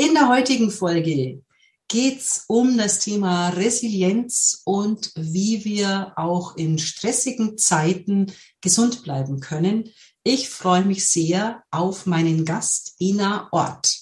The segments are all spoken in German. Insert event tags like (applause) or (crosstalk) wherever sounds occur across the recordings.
In der heutigen Folge geht's um das Thema Resilienz und wie wir auch in stressigen Zeiten gesund bleiben können. Ich freue mich sehr auf meinen Gast Ina Ort.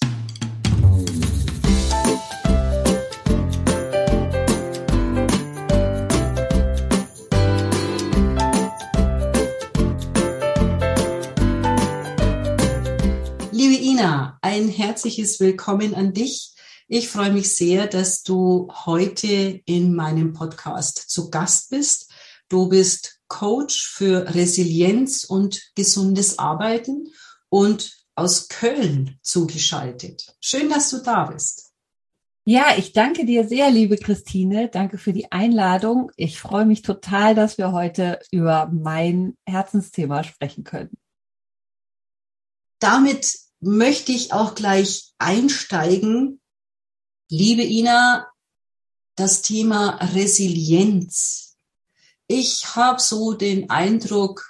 Herzliches Willkommen an dich. Ich freue mich sehr, dass du heute in meinem Podcast zu Gast bist. Du bist Coach für Resilienz und gesundes Arbeiten und aus Köln zugeschaltet. Schön, dass du da bist. Ja, ich danke dir sehr, liebe Christine. Danke für die Einladung. Ich freue mich total, dass wir heute über mein Herzensthema sprechen können. Damit möchte ich auch gleich einsteigen. Liebe Ina, das Thema Resilienz. Ich habe so den Eindruck,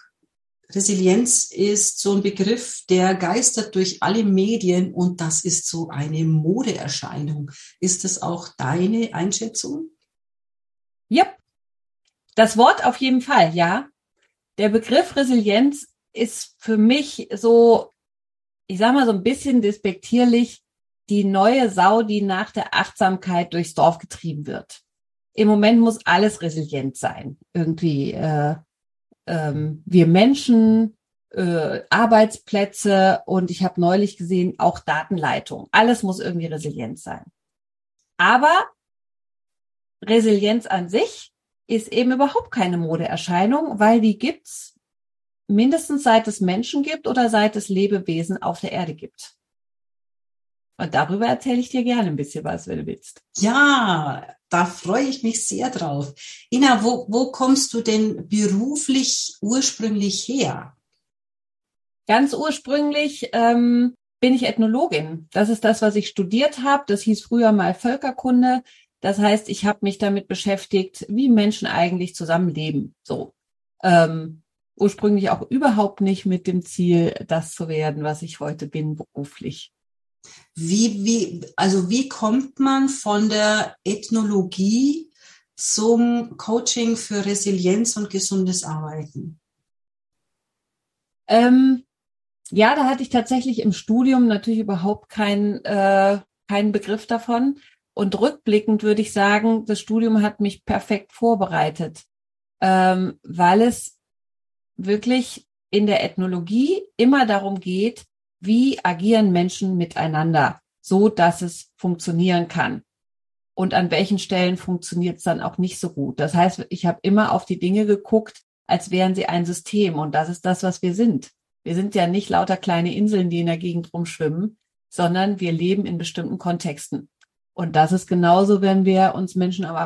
Resilienz ist so ein Begriff, der geistert durch alle Medien und das ist so eine Modeerscheinung. Ist das auch deine Einschätzung? Ja, das Wort auf jeden Fall, ja. Der Begriff Resilienz ist für mich so ich sag mal so ein bisschen despektierlich, die neue Sau, die nach der Achtsamkeit durchs Dorf getrieben wird. Im Moment muss alles resilient sein. Irgendwie äh, ähm, wir Menschen, äh, Arbeitsplätze und ich habe neulich gesehen, auch Datenleitung. Alles muss irgendwie resilient sein. Aber Resilienz an sich ist eben überhaupt keine Modeerscheinung, weil die gibt's mindestens seit es Menschen gibt oder seit es Lebewesen auf der Erde gibt. Und darüber erzähle ich dir gerne ein bisschen was, wenn du willst. Ja, da freue ich mich sehr drauf. Ina, wo, wo kommst du denn beruflich ursprünglich her? Ganz ursprünglich ähm, bin ich Ethnologin. Das ist das, was ich studiert habe. Das hieß früher mal Völkerkunde. Das heißt, ich habe mich damit beschäftigt, wie Menschen eigentlich zusammenleben. So. Ähm, ursprünglich auch überhaupt nicht mit dem Ziel, das zu werden, was ich heute bin beruflich. Wie, wie, also wie kommt man von der Ethnologie zum Coaching für Resilienz und gesundes Arbeiten? Ähm, ja, da hatte ich tatsächlich im Studium natürlich überhaupt keinen äh, keinen Begriff davon. Und rückblickend würde ich sagen, das Studium hat mich perfekt vorbereitet, ähm, weil es wirklich in der Ethnologie immer darum geht, wie agieren Menschen miteinander, so dass es funktionieren kann. Und an welchen Stellen funktioniert es dann auch nicht so gut. Das heißt, ich habe immer auf die Dinge geguckt, als wären sie ein System. Und das ist das, was wir sind. Wir sind ja nicht lauter kleine Inseln, die in der Gegend rumschwimmen, sondern wir leben in bestimmten Kontexten. Und das ist genauso, wenn wir uns Menschen am,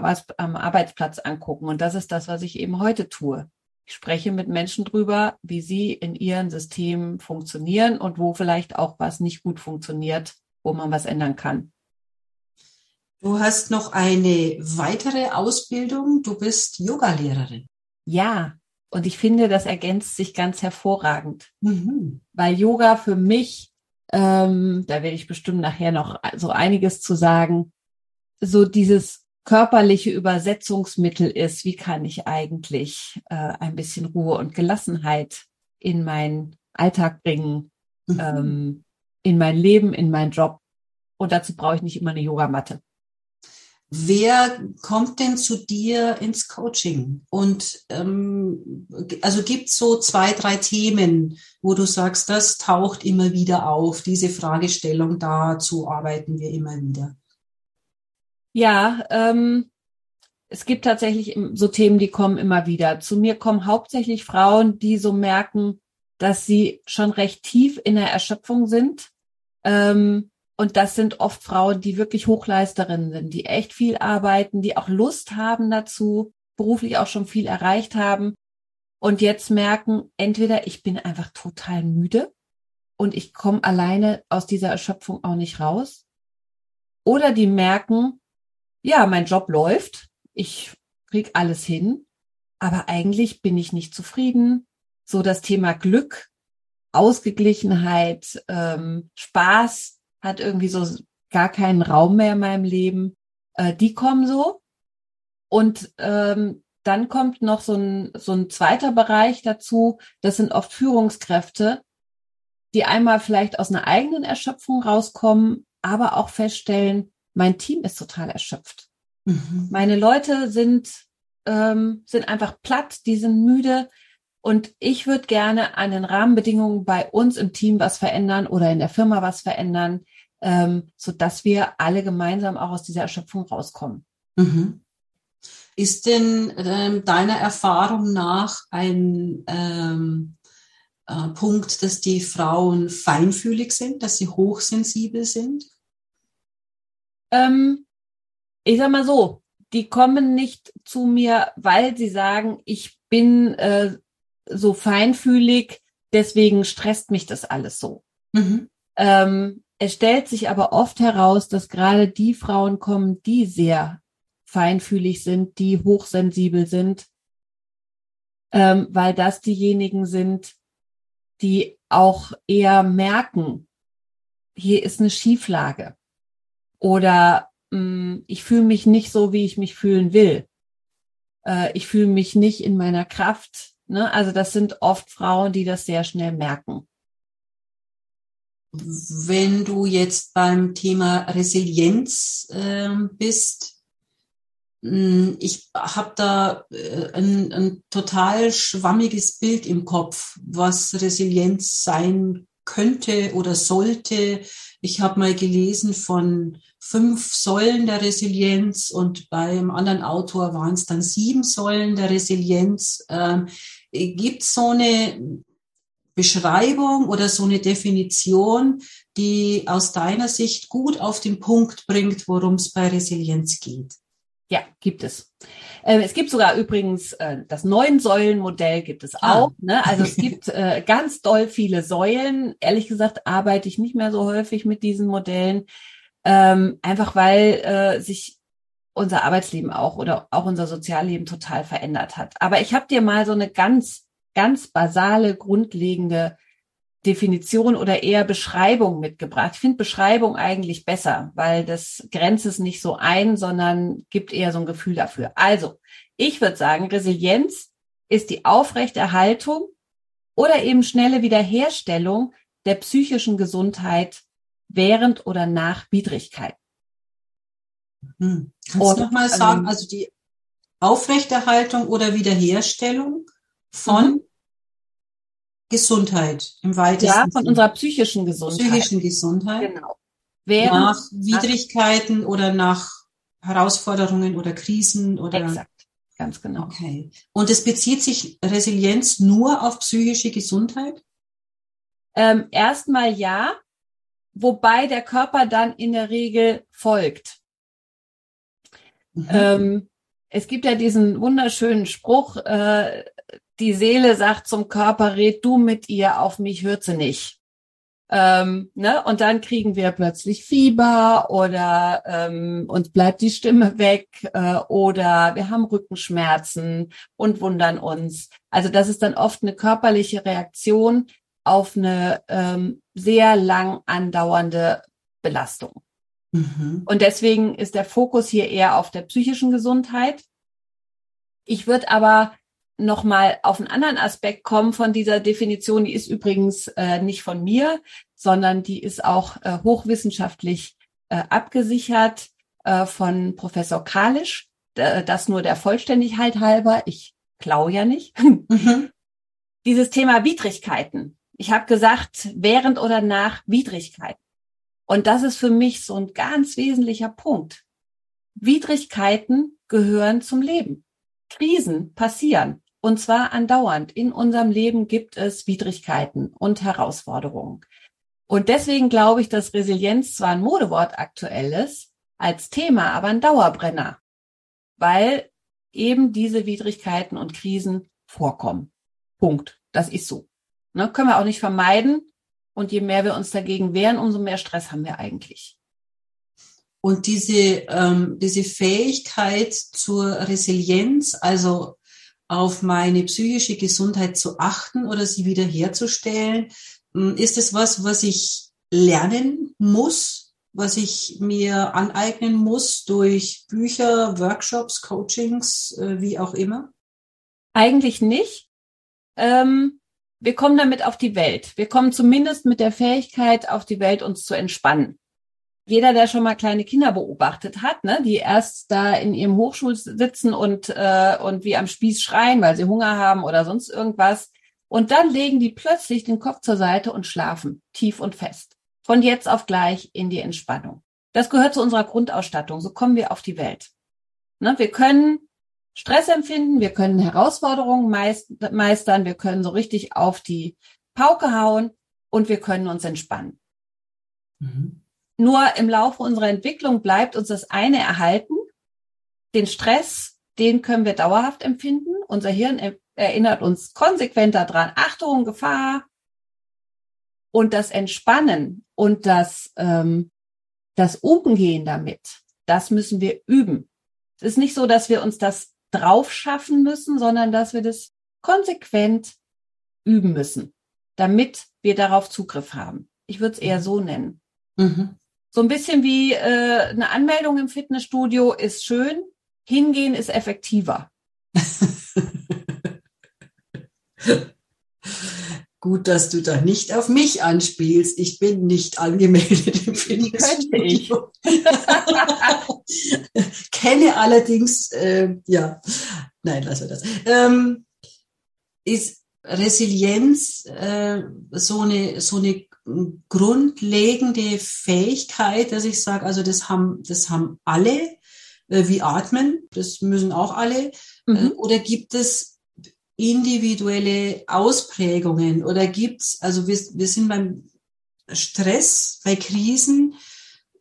Arbeitsplatz angucken. Und das ist das, was ich eben heute tue. Ich spreche mit Menschen drüber, wie sie in ihren Systemen funktionieren und wo vielleicht auch was nicht gut funktioniert, wo man was ändern kann. Du hast noch eine weitere Ausbildung. Du bist Yogalehrerin. Ja, und ich finde, das ergänzt sich ganz hervorragend, mhm. weil Yoga für mich, ähm, da werde ich bestimmt nachher noch so einiges zu sagen, so dieses körperliche Übersetzungsmittel ist, wie kann ich eigentlich äh, ein bisschen Ruhe und Gelassenheit in meinen Alltag bringen, mhm. ähm, in mein Leben, in meinen Job. Und dazu brauche ich nicht immer eine Yogamatte. Wer kommt denn zu dir ins Coaching? Und ähm, also gibt es so zwei, drei Themen, wo du sagst, das taucht immer wieder auf, diese Fragestellung, dazu arbeiten wir immer wieder. Ja, ähm, es gibt tatsächlich so Themen, die kommen immer wieder. Zu mir kommen hauptsächlich Frauen, die so merken, dass sie schon recht tief in der Erschöpfung sind. Ähm, und das sind oft Frauen, die wirklich Hochleisterinnen sind, die echt viel arbeiten, die auch Lust haben dazu, beruflich auch schon viel erreicht haben und jetzt merken, entweder ich bin einfach total müde und ich komme alleine aus dieser Erschöpfung auch nicht raus, oder die merken, ja, mein Job läuft, ich krieg alles hin, aber eigentlich bin ich nicht zufrieden. So das Thema Glück, Ausgeglichenheit, ähm, Spaß hat irgendwie so gar keinen Raum mehr in meinem Leben. Äh, die kommen so. Und ähm, dann kommt noch so ein, so ein zweiter Bereich dazu. Das sind oft Führungskräfte, die einmal vielleicht aus einer eigenen Erschöpfung rauskommen, aber auch feststellen, mein Team ist total erschöpft. Mhm. Meine Leute sind, ähm, sind einfach platt, die sind müde. Und ich würde gerne an den Rahmenbedingungen bei uns im Team was verändern oder in der Firma was verändern, ähm, so dass wir alle gemeinsam auch aus dieser Erschöpfung rauskommen. Mhm. Ist denn ähm, deiner Erfahrung nach ein ähm, äh, Punkt, dass die Frauen feinfühlig sind, dass sie hochsensibel sind? Ähm, ich sag mal so, die kommen nicht zu mir, weil sie sagen, ich bin äh, so feinfühlig, deswegen stresst mich das alles so. Mhm. Ähm, es stellt sich aber oft heraus, dass gerade die Frauen kommen, die sehr feinfühlig sind, die hochsensibel sind, ähm, weil das diejenigen sind, die auch eher merken, hier ist eine Schieflage oder mh, mm, ich fühle mich nicht so, wie ich mich fühlen will. Äh, ich fühle mich nicht in meiner Kraft. Ne? Also das sind oft Frauen, die das sehr schnell merken. Wenn du jetzt beim Thema Resilienz äh, bist, ich habe da ein, ein, total schwammiges Bild im Kopf, was Resilienz sein könnte oder sollte. Ich habe mal gelesen von fünf Säulen der Resilienz und beim anderen Autor waren es dann sieben Säulen der Resilienz. Ähm, Gibt so eine Beschreibung oder so eine Definition, die aus deiner Sicht gut auf den Punkt bringt, worum es bei Resilienz geht? Ja, gibt es. Ähm, es gibt sogar übrigens äh, das Neun-Säulen-Modell gibt es ah. auch. Ah. Ne? Also es gibt äh, ganz doll viele Säulen. Ehrlich gesagt arbeite ich nicht mehr so häufig mit diesen Modellen, ähm, einfach weil äh, sich unser Arbeitsleben auch oder auch unser Sozialleben total verändert hat. Aber ich habe dir mal so eine ganz, ganz basale, grundlegende Definition oder eher Beschreibung mitgebracht. Ich finde Beschreibung eigentlich besser, weil das grenzt es nicht so ein, sondern gibt eher so ein Gefühl dafür. Also, ich würde sagen, Resilienz ist die Aufrechterhaltung oder eben schnelle Wiederherstellung der psychischen Gesundheit während oder nach Widrigkeit. Hm. Kannst du nochmal sagen, ähm, also die Aufrechterhaltung oder Wiederherstellung von mhm. Gesundheit im weitesten Ja, von unserer psychischen Gesundheit. Psychischen Gesundheit. Genau. Während, nach Widrigkeiten nach, oder nach Herausforderungen oder Krisen oder. Exakt, ganz genau. Okay. Und es bezieht sich Resilienz nur auf psychische Gesundheit? Ähm, erstmal ja, wobei der Körper dann in der Regel folgt. Mhm. Ähm, es gibt ja diesen wunderschönen Spruch, äh, die Seele sagt zum Körper, red du mit ihr, auf mich hört sie nicht. Ähm, ne? Und dann kriegen wir plötzlich Fieber oder ähm, uns bleibt die Stimme weg äh, oder wir haben Rückenschmerzen und wundern uns. Also das ist dann oft eine körperliche Reaktion auf eine ähm, sehr lang andauernde Belastung. Mhm. Und deswegen ist der Fokus hier eher auf der psychischen Gesundheit. Ich würde aber nochmal auf einen anderen Aspekt kommen von dieser Definition. Die ist übrigens äh, nicht von mir, sondern die ist auch äh, hochwissenschaftlich äh, abgesichert äh, von Professor Kalisch. Das nur der Vollständigkeit halber. Ich klau ja nicht. Mhm. Dieses Thema Widrigkeiten. Ich habe gesagt, während oder nach Widrigkeiten. Und das ist für mich so ein ganz wesentlicher Punkt. Widrigkeiten gehören zum Leben. Krisen passieren. Und zwar andauernd. In unserem Leben gibt es Widrigkeiten und Herausforderungen. Und deswegen glaube ich, dass Resilienz zwar ein Modewort aktuell ist, als Thema, aber ein Dauerbrenner, weil eben diese Widrigkeiten und Krisen vorkommen. Punkt. Das ist so. Ne, können wir auch nicht vermeiden. Und je mehr wir uns dagegen wehren, umso mehr Stress haben wir eigentlich. Und diese, ähm, diese Fähigkeit zur Resilienz, also auf meine psychische Gesundheit zu achten oder sie wiederherzustellen? Hm, ist es was, was ich lernen muss? was ich mir aneignen muss durch Bücher, Workshops, Coachings, äh, wie auch immer? Eigentlich nicht. Ähm, wir kommen damit auf die Welt. Wir kommen zumindest mit der Fähigkeit auf die Welt, uns zu entspannen. Jeder, der schon mal kleine Kinder beobachtet hat, ne, die erst da in ihrem Hochschul sitzen und, äh, und wie am Spieß schreien, weil sie Hunger haben oder sonst irgendwas. Und dann legen die plötzlich den Kopf zur Seite und schlafen, tief und fest. Von jetzt auf gleich in die Entspannung. Das gehört zu unserer Grundausstattung. So kommen wir auf die Welt. Ne, wir können Stress empfinden, wir können Herausforderungen meistern, wir können so richtig auf die Pauke hauen und wir können uns entspannen. Mhm. Nur im Laufe unserer Entwicklung bleibt uns das eine erhalten. Den Stress, den können wir dauerhaft empfinden. Unser Hirn erinnert uns konsequent daran, Achtung, Gefahr. Und das Entspannen und das, ähm, das Umgehen damit, das müssen wir üben. Es ist nicht so, dass wir uns das drauf schaffen müssen, sondern dass wir das konsequent üben müssen, damit wir darauf Zugriff haben. Ich würde es eher so nennen. Mhm. So ein bisschen wie äh, eine Anmeldung im Fitnessstudio ist schön, hingehen ist effektiver. (laughs) Gut, dass du da nicht auf mich anspielst. Ich bin nicht angemeldet im Fitnessstudio. (laughs) Kenne allerdings, äh, ja, nein, lassen wir das. Ähm, ist Resilienz äh, so eine so eine grundlegende Fähigkeit, dass ich sage, also das haben das haben alle, äh, wie atmen, das müssen auch alle. Äh, mhm. oder gibt es individuelle Ausprägungen oder gibt's, also wir, wir sind beim Stress, bei Krisen,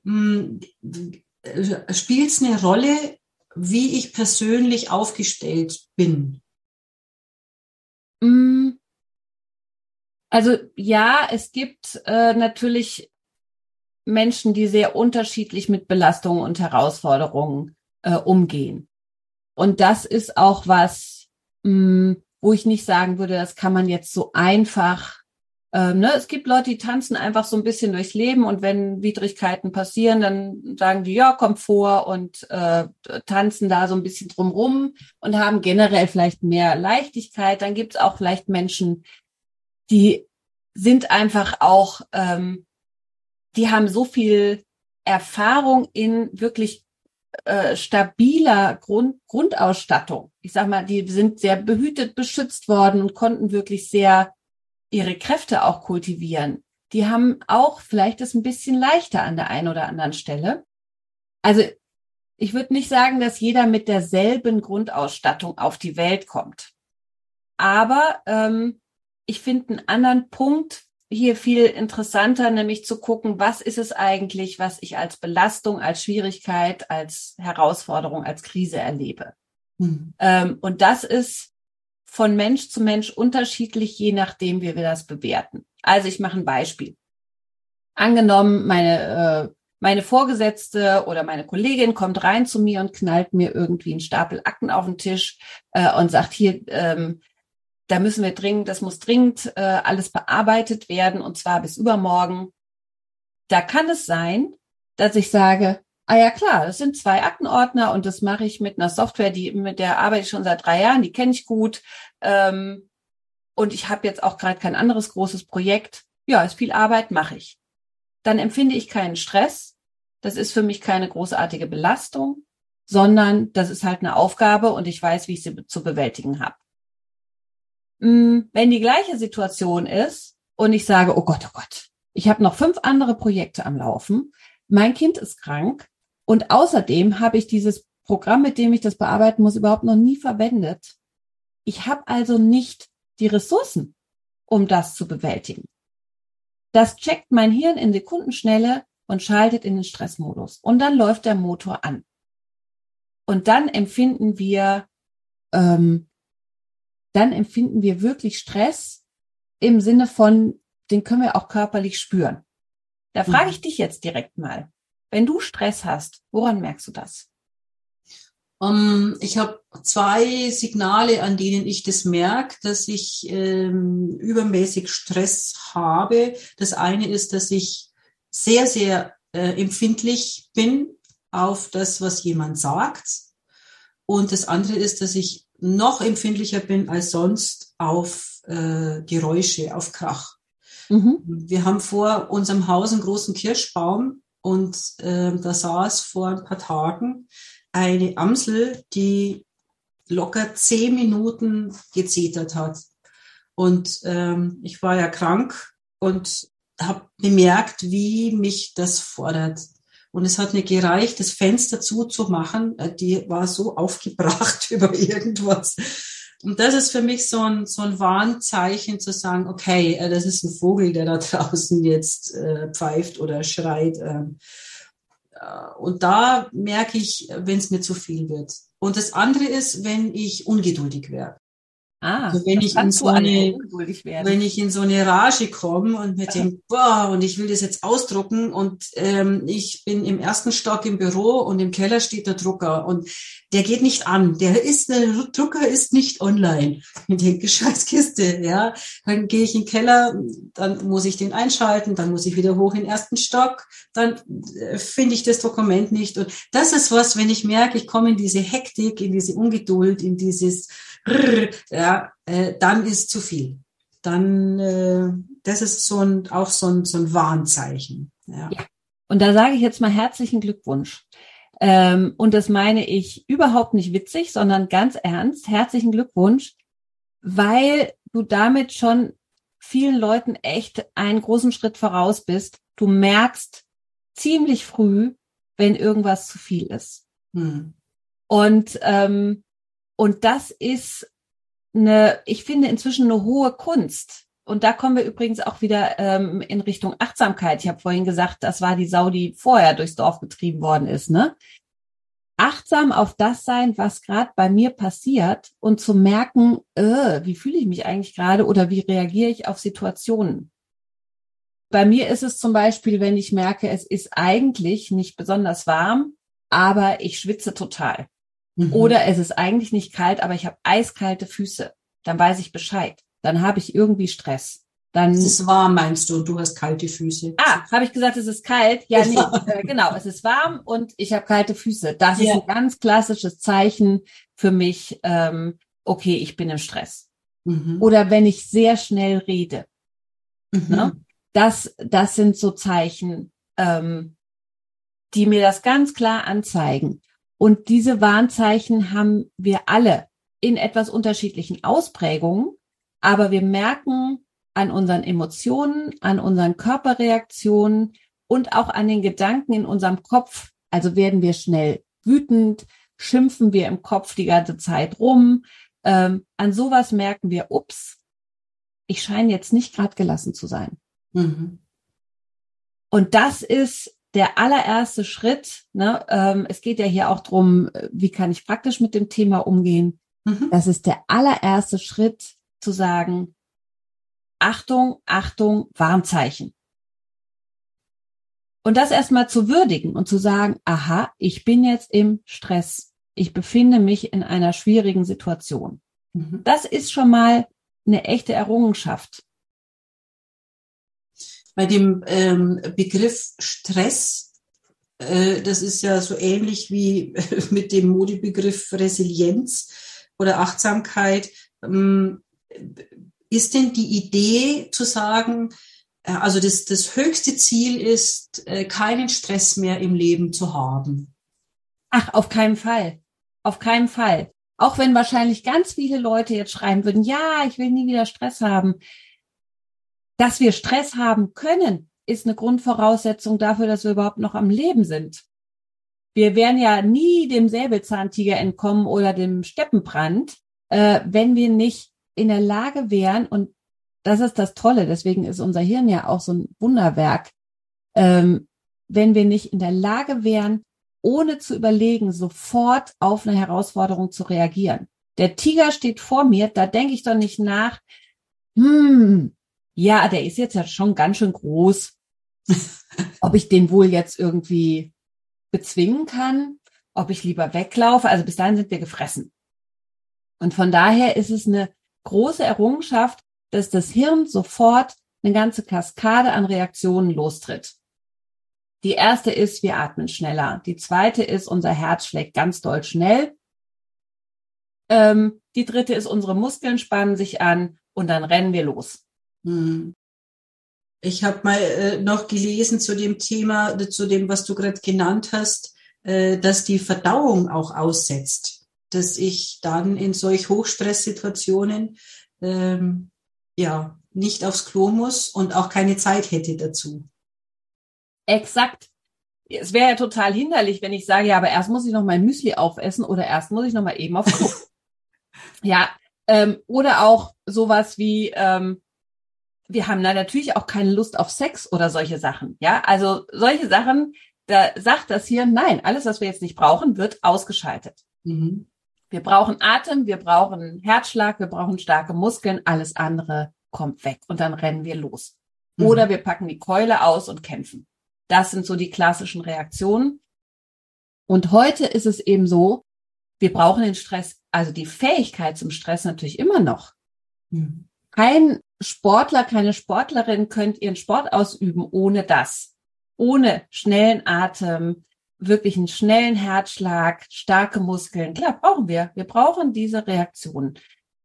hm, spielt es eine Rolle, wie ich persönlich aufgestellt bin? Hm. Also ja, es gibt äh, natürlich Menschen, die sehr unterschiedlich mit Belastungen und Herausforderungen äh, umgehen. Und das ist auch was, mh, hm, wo ich nicht sagen würde, das kann man jetzt so einfach. Ähm, ne? Es gibt Leute, die tanzen einfach so ein bisschen durchs Leben und wenn Widrigkeiten passieren, dann sagen die, ja, kommt vor und äh, tanzen da so ein bisschen drumrum und haben generell vielleicht mehr Leichtigkeit. Dann gibt es auch vielleicht Menschen, die sind einfach auch, ähm, die haben so viel Erfahrung in wirklich äh, stabiler Grund, Grundausstattung. Ich sag mal, die sind sehr behütet, beschützt worden und konnten wirklich sehr ihre Kräfte auch kultivieren. Die haben auch vielleicht es ein bisschen leichter an der einen oder anderen Stelle. Also ich würde nicht sagen, dass jeder mit derselben Grundausstattung auf die Welt kommt. Aber ähm, ich finde einen anderen Punkt, hier viel interessanter, nämlich zu gucken, was ist es eigentlich, was ich als Belastung, als Schwierigkeit, als Herausforderung, als Krise erlebe. Mhm. Ähm, und das ist von Mensch zu Mensch unterschiedlich, je nachdem, wie wir das bewerten. Also ich mache ein Beispiel. Angenommen, meine, äh, meine Vorgesetzte oder meine Kollegin kommt rein zu mir und knallt mir irgendwie einen Stapel Akten auf den Tisch äh, und sagt, hier, ähm, da müssen wir dringend, das muss dringend äh, alles bearbeitet werden und zwar bis übermorgen. Da kann es sein, dass ich sage, ah ja klar, das sind zwei Aktenordner und das mache ich mit einer Software, die mit der arbeite ich schon seit drei Jahren, die kenne ich gut ähm, und ich habe jetzt auch gerade kein anderes großes Projekt. Ja, ist viel Arbeit, mache ich. Dann empfinde ich keinen Stress. Das ist für mich keine großartige Belastung, sondern das ist halt eine Aufgabe und ich weiß, wie ich sie zu bewältigen habe. Mm, wenn die gleiche Situation ist und ich sage, oh Gott, oh Gott, ich habe noch fünf andere Projekte am Laufen, mein Kind ist krank und außerdem habe ich dieses Programm, mit dem ich das bearbeiten muss, überhaupt noch nie verwendet. Ich habe also nicht die Ressourcen, um das zu bewältigen. Das checkt mein Hirn in Sekundenschnelle und schaltet in den Stressmodus. Und dann läuft der Motor an. Und dann empfinden wir ähm, dann empfinden wir wirklich Stress im Sinne von, den können wir auch körperlich spüren. Da frage mhm. ich dich jetzt direkt mal, wenn du Stress hast, woran merkst du das? Um, ich habe zwei Signale, an denen ich das merke, dass ich ähm, übermäßig Stress habe. Das eine ist, dass ich sehr, sehr äh, empfindlich bin auf das, was jemand sagt. Und das andere ist, dass ich noch empfindlicher bin als sonst auf äh, Geräusche, auf Krach. Mhm. Wir haben vor unserem Haus einen großen Kirschbaum und äh, da saß vor ein paar Tagen eine Amsel, die locker zehn Minuten gezetert hat. Und ähm, ich war ja krank und habe bemerkt, wie mich das fordert. Und es hat mir gereicht, das Fenster zuzumachen. Äh, die war so (laughs) aufgebracht über irgendwas. Und das ist für mich so ein, so ein Warnzeichen zu sagen, okay, äh, das ist ein Vogel, der da (laughs) draußen jetzt äh, pfeift oder schreit. Ähm, äh, und da merke ich, wenn es mir zu viel wird. Und das andere ist, wenn ich ungeduldig werde. Ah, also wenn ich in so eine, wenn ich in so eine Rage komme und mit dem, boah, und ich will das jetzt ausdrucken und ähm, ich bin im ersten Stock im Büro und im Keller steht der Drucker und der geht nicht an. Der ist, der Drucker ist nicht online. Ich denke, (laughs) scheiß Kiste, ja. Dann gehe ich in den Keller, dann muss ich den einschalten, dann muss ich wieder hoch in den ersten Stock, dann äh, finde ich das Dokument nicht. Und das ist was, wenn ich merke, ich komme in diese Hektik, in diese Ungeduld, in dieses ja, äh, dann ist zu viel. Dann, äh, das ist so ein, auch so ein, so ein Warnzeichen. Ja. ja. Und da sage ich jetzt mal herzlichen Glückwunsch. Ähm, und das meine ich überhaupt nicht witzig, sondern ganz ernst. Herzlichen Glückwunsch, weil du damit schon vielen Leuten echt einen großen Schritt voraus bist. Du merkst ziemlich früh, wenn irgendwas zu viel ist. Hm. Und ähm, und das ist eine, ich finde inzwischen eine hohe Kunst. Und da kommen wir übrigens auch wieder ähm, in Richtung Achtsamkeit. Ich habe vorhin gesagt, das war die Sau, die vorher durchs Dorf getrieben worden ist. Ne? Achtsam auf das sein, was gerade bei mir passiert und zu merken, äh, wie fühle ich mich eigentlich gerade oder wie reagiere ich auf Situationen. Bei mir ist es zum Beispiel, wenn ich merke, es ist eigentlich nicht besonders warm, aber ich schwitze total. Mhm. Oder es ist eigentlich nicht kalt, aber ich habe eiskalte Füße. Dann weiß ich Bescheid. Dann habe ich irgendwie Stress. Dann es ist warm, meinst du, und du hast kalte Füße. Ah, habe ich gesagt, es ist kalt? Ja, nee, äh, genau, es ist warm und ich habe kalte Füße. Das ja. ist ein ganz klassisches Zeichen für mich, ähm, okay, ich bin im Stress. Mhm. Oder wenn ich sehr schnell rede. Mhm. Ne? Das, das sind so Zeichen, ähm, die mir das ganz klar anzeigen. Und diese Warnzeichen haben wir alle in etwas unterschiedlichen Ausprägungen, aber wir merken an unseren Emotionen, an unseren Körperreaktionen und auch an den Gedanken in unserem Kopf. Also werden wir schnell wütend, schimpfen wir im Kopf die ganze Zeit rum. Ähm, an sowas merken wir, ups, ich scheine jetzt nicht gerade gelassen zu sein. Mhm. Und das ist der allererste Schritt, ne, ähm, es geht ja hier auch drum, äh, wie kann ich praktisch mit dem Thema umgehen. Mhm. Das ist der allererste Schritt zu sagen, Achtung, Achtung, Warnzeichen. Und das erstmal zu würdigen und zu sagen, aha, ich bin jetzt im Stress. Ich befinde mich in einer schwierigen Situation. Mhm. Das ist schon mal eine echte Errungenschaft bei dem ähm, Begriff Stress, äh, das ist ja so ähnlich wie (laughs) mit dem Modebegriff Resilienz oder Achtsamkeit. Ähm, ist denn die Idee zu sagen, äh, also das, das höchste Ziel ist, äh, keinen Stress mehr im Leben zu haben? Ach, auf keinen Fall. Auf keinen Fall. Auch wenn wahrscheinlich ganz viele Leute jetzt schreiben würden, ja, ich will nie wieder Stress haben. Dass wir Stress haben können, ist eine Grundvoraussetzung dafür, dass wir überhaupt noch am Leben sind. Wir wären ja nie dem Säbelzahntiger entkommen oder dem Steppenbrand, äh, wenn wir nicht in der Lage wären, und das ist das Tolle, deswegen ist unser Hirn ja auch so ein Wunderwerk, ähm, wenn wir nicht in der Lage wären, ohne zu überlegen, sofort auf eine Herausforderung zu reagieren. Der Tiger steht vor mir, da denke ich doch nicht nach, hm, ja, der ist jetzt ja schon ganz schön groß. (laughs) ob ich den wohl jetzt irgendwie bezwingen kann, ob ich lieber weglaufe. Also bis dahin sind wir gefressen. Und von daher ist es eine große Errungenschaft, dass das Hirn sofort eine ganze Kaskade an Reaktionen lostritt. Die erste ist, wir atmen schneller. Die zweite ist, unser Herz schlägt ganz doll schnell. Ähm, die dritte ist, unsere Muskeln spannen sich an und dann rennen wir los. Hm. Ich habe mal äh, noch gelesen zu dem Thema, zu dem, was du gerade genannt hast, äh, dass die Verdauung auch aussetzt, dass ich dann in solch Hochstresssituationen ähm, ja nicht aufs Klo muss und auch keine Zeit hätte dazu. Exakt. Es wäre ja total hinderlich, wenn ich sage, ja, aber erst muss ich noch mein Müsli aufessen oder erst muss ich noch mal eben auf Klo. (laughs) ja, ähm, oder auch sowas wie, ähm, wir haben da natürlich auch keine Lust auf Sex oder solche Sachen. Ja, also solche Sachen, da sagt das hier, nein, alles, was wir jetzt nicht brauchen, wird ausgeschaltet. Mhm. Wir brauchen Atem, wir brauchen Herzschlag, wir brauchen starke Muskeln, alles andere kommt weg und dann rennen wir los. Mhm. Oder wir packen die Keule aus und kämpfen. Das sind so die klassischen Reaktionen. Und heute ist es eben so, wir brauchen den Stress, also die Fähigkeit zum Stress natürlich immer noch. Mhm. Kein Sportler, keine Sportlerin könnt ihren Sport ausüben ohne das. Ohne schnellen Atem, wirklich einen schnellen Herzschlag, starke Muskeln. Klar, brauchen wir. Wir brauchen diese Reaktion.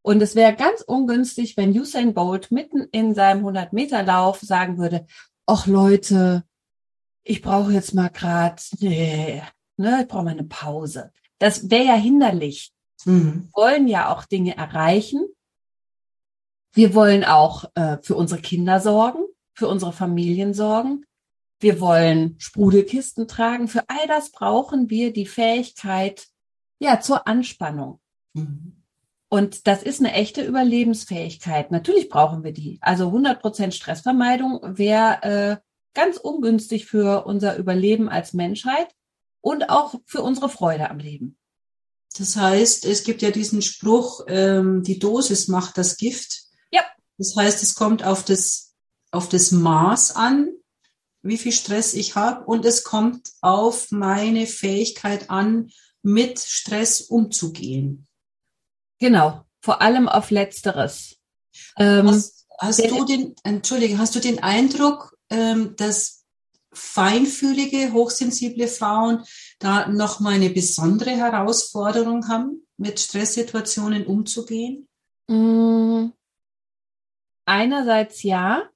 Und es wäre ganz ungünstig, wenn Usain Bolt mitten in seinem 100-Meter-Lauf sagen würde, ach Leute, ich brauche jetzt mal gerade, nee, ne, ich brauche mal eine Pause. Das wäre ja hinderlich. Mhm. Wir wollen ja auch Dinge erreichen. Wir wollen auch äh, für unsere Kinder sorgen, für unsere Familien sorgen. Wir wollen Sprudelkisten tragen. Für all das brauchen wir die Fähigkeit, ja, zur Anspannung. Mhm. Und das ist eine echte Überlebensfähigkeit. Natürlich brauchen wir die. Also 100 Prozent Stressvermeidung wäre äh, ganz ungünstig für unser Überleben als Menschheit und auch für unsere Freude am Leben. Das heißt, es gibt ja diesen Spruch, ähm, die Dosis macht das Gift. Das heißt, es kommt auf das, auf das Maß an, wie viel Stress ich habe und es kommt auf meine Fähigkeit an, mit Stress umzugehen. Genau, vor allem auf Letzteres. Ähm, hast, hast du den, entschuldige, hast du den Eindruck, ähm, dass feinfühlige, hochsensible Frauen da noch mal eine besondere Herausforderung haben, mit Stresssituationen umzugehen? Mm, einerseits ja,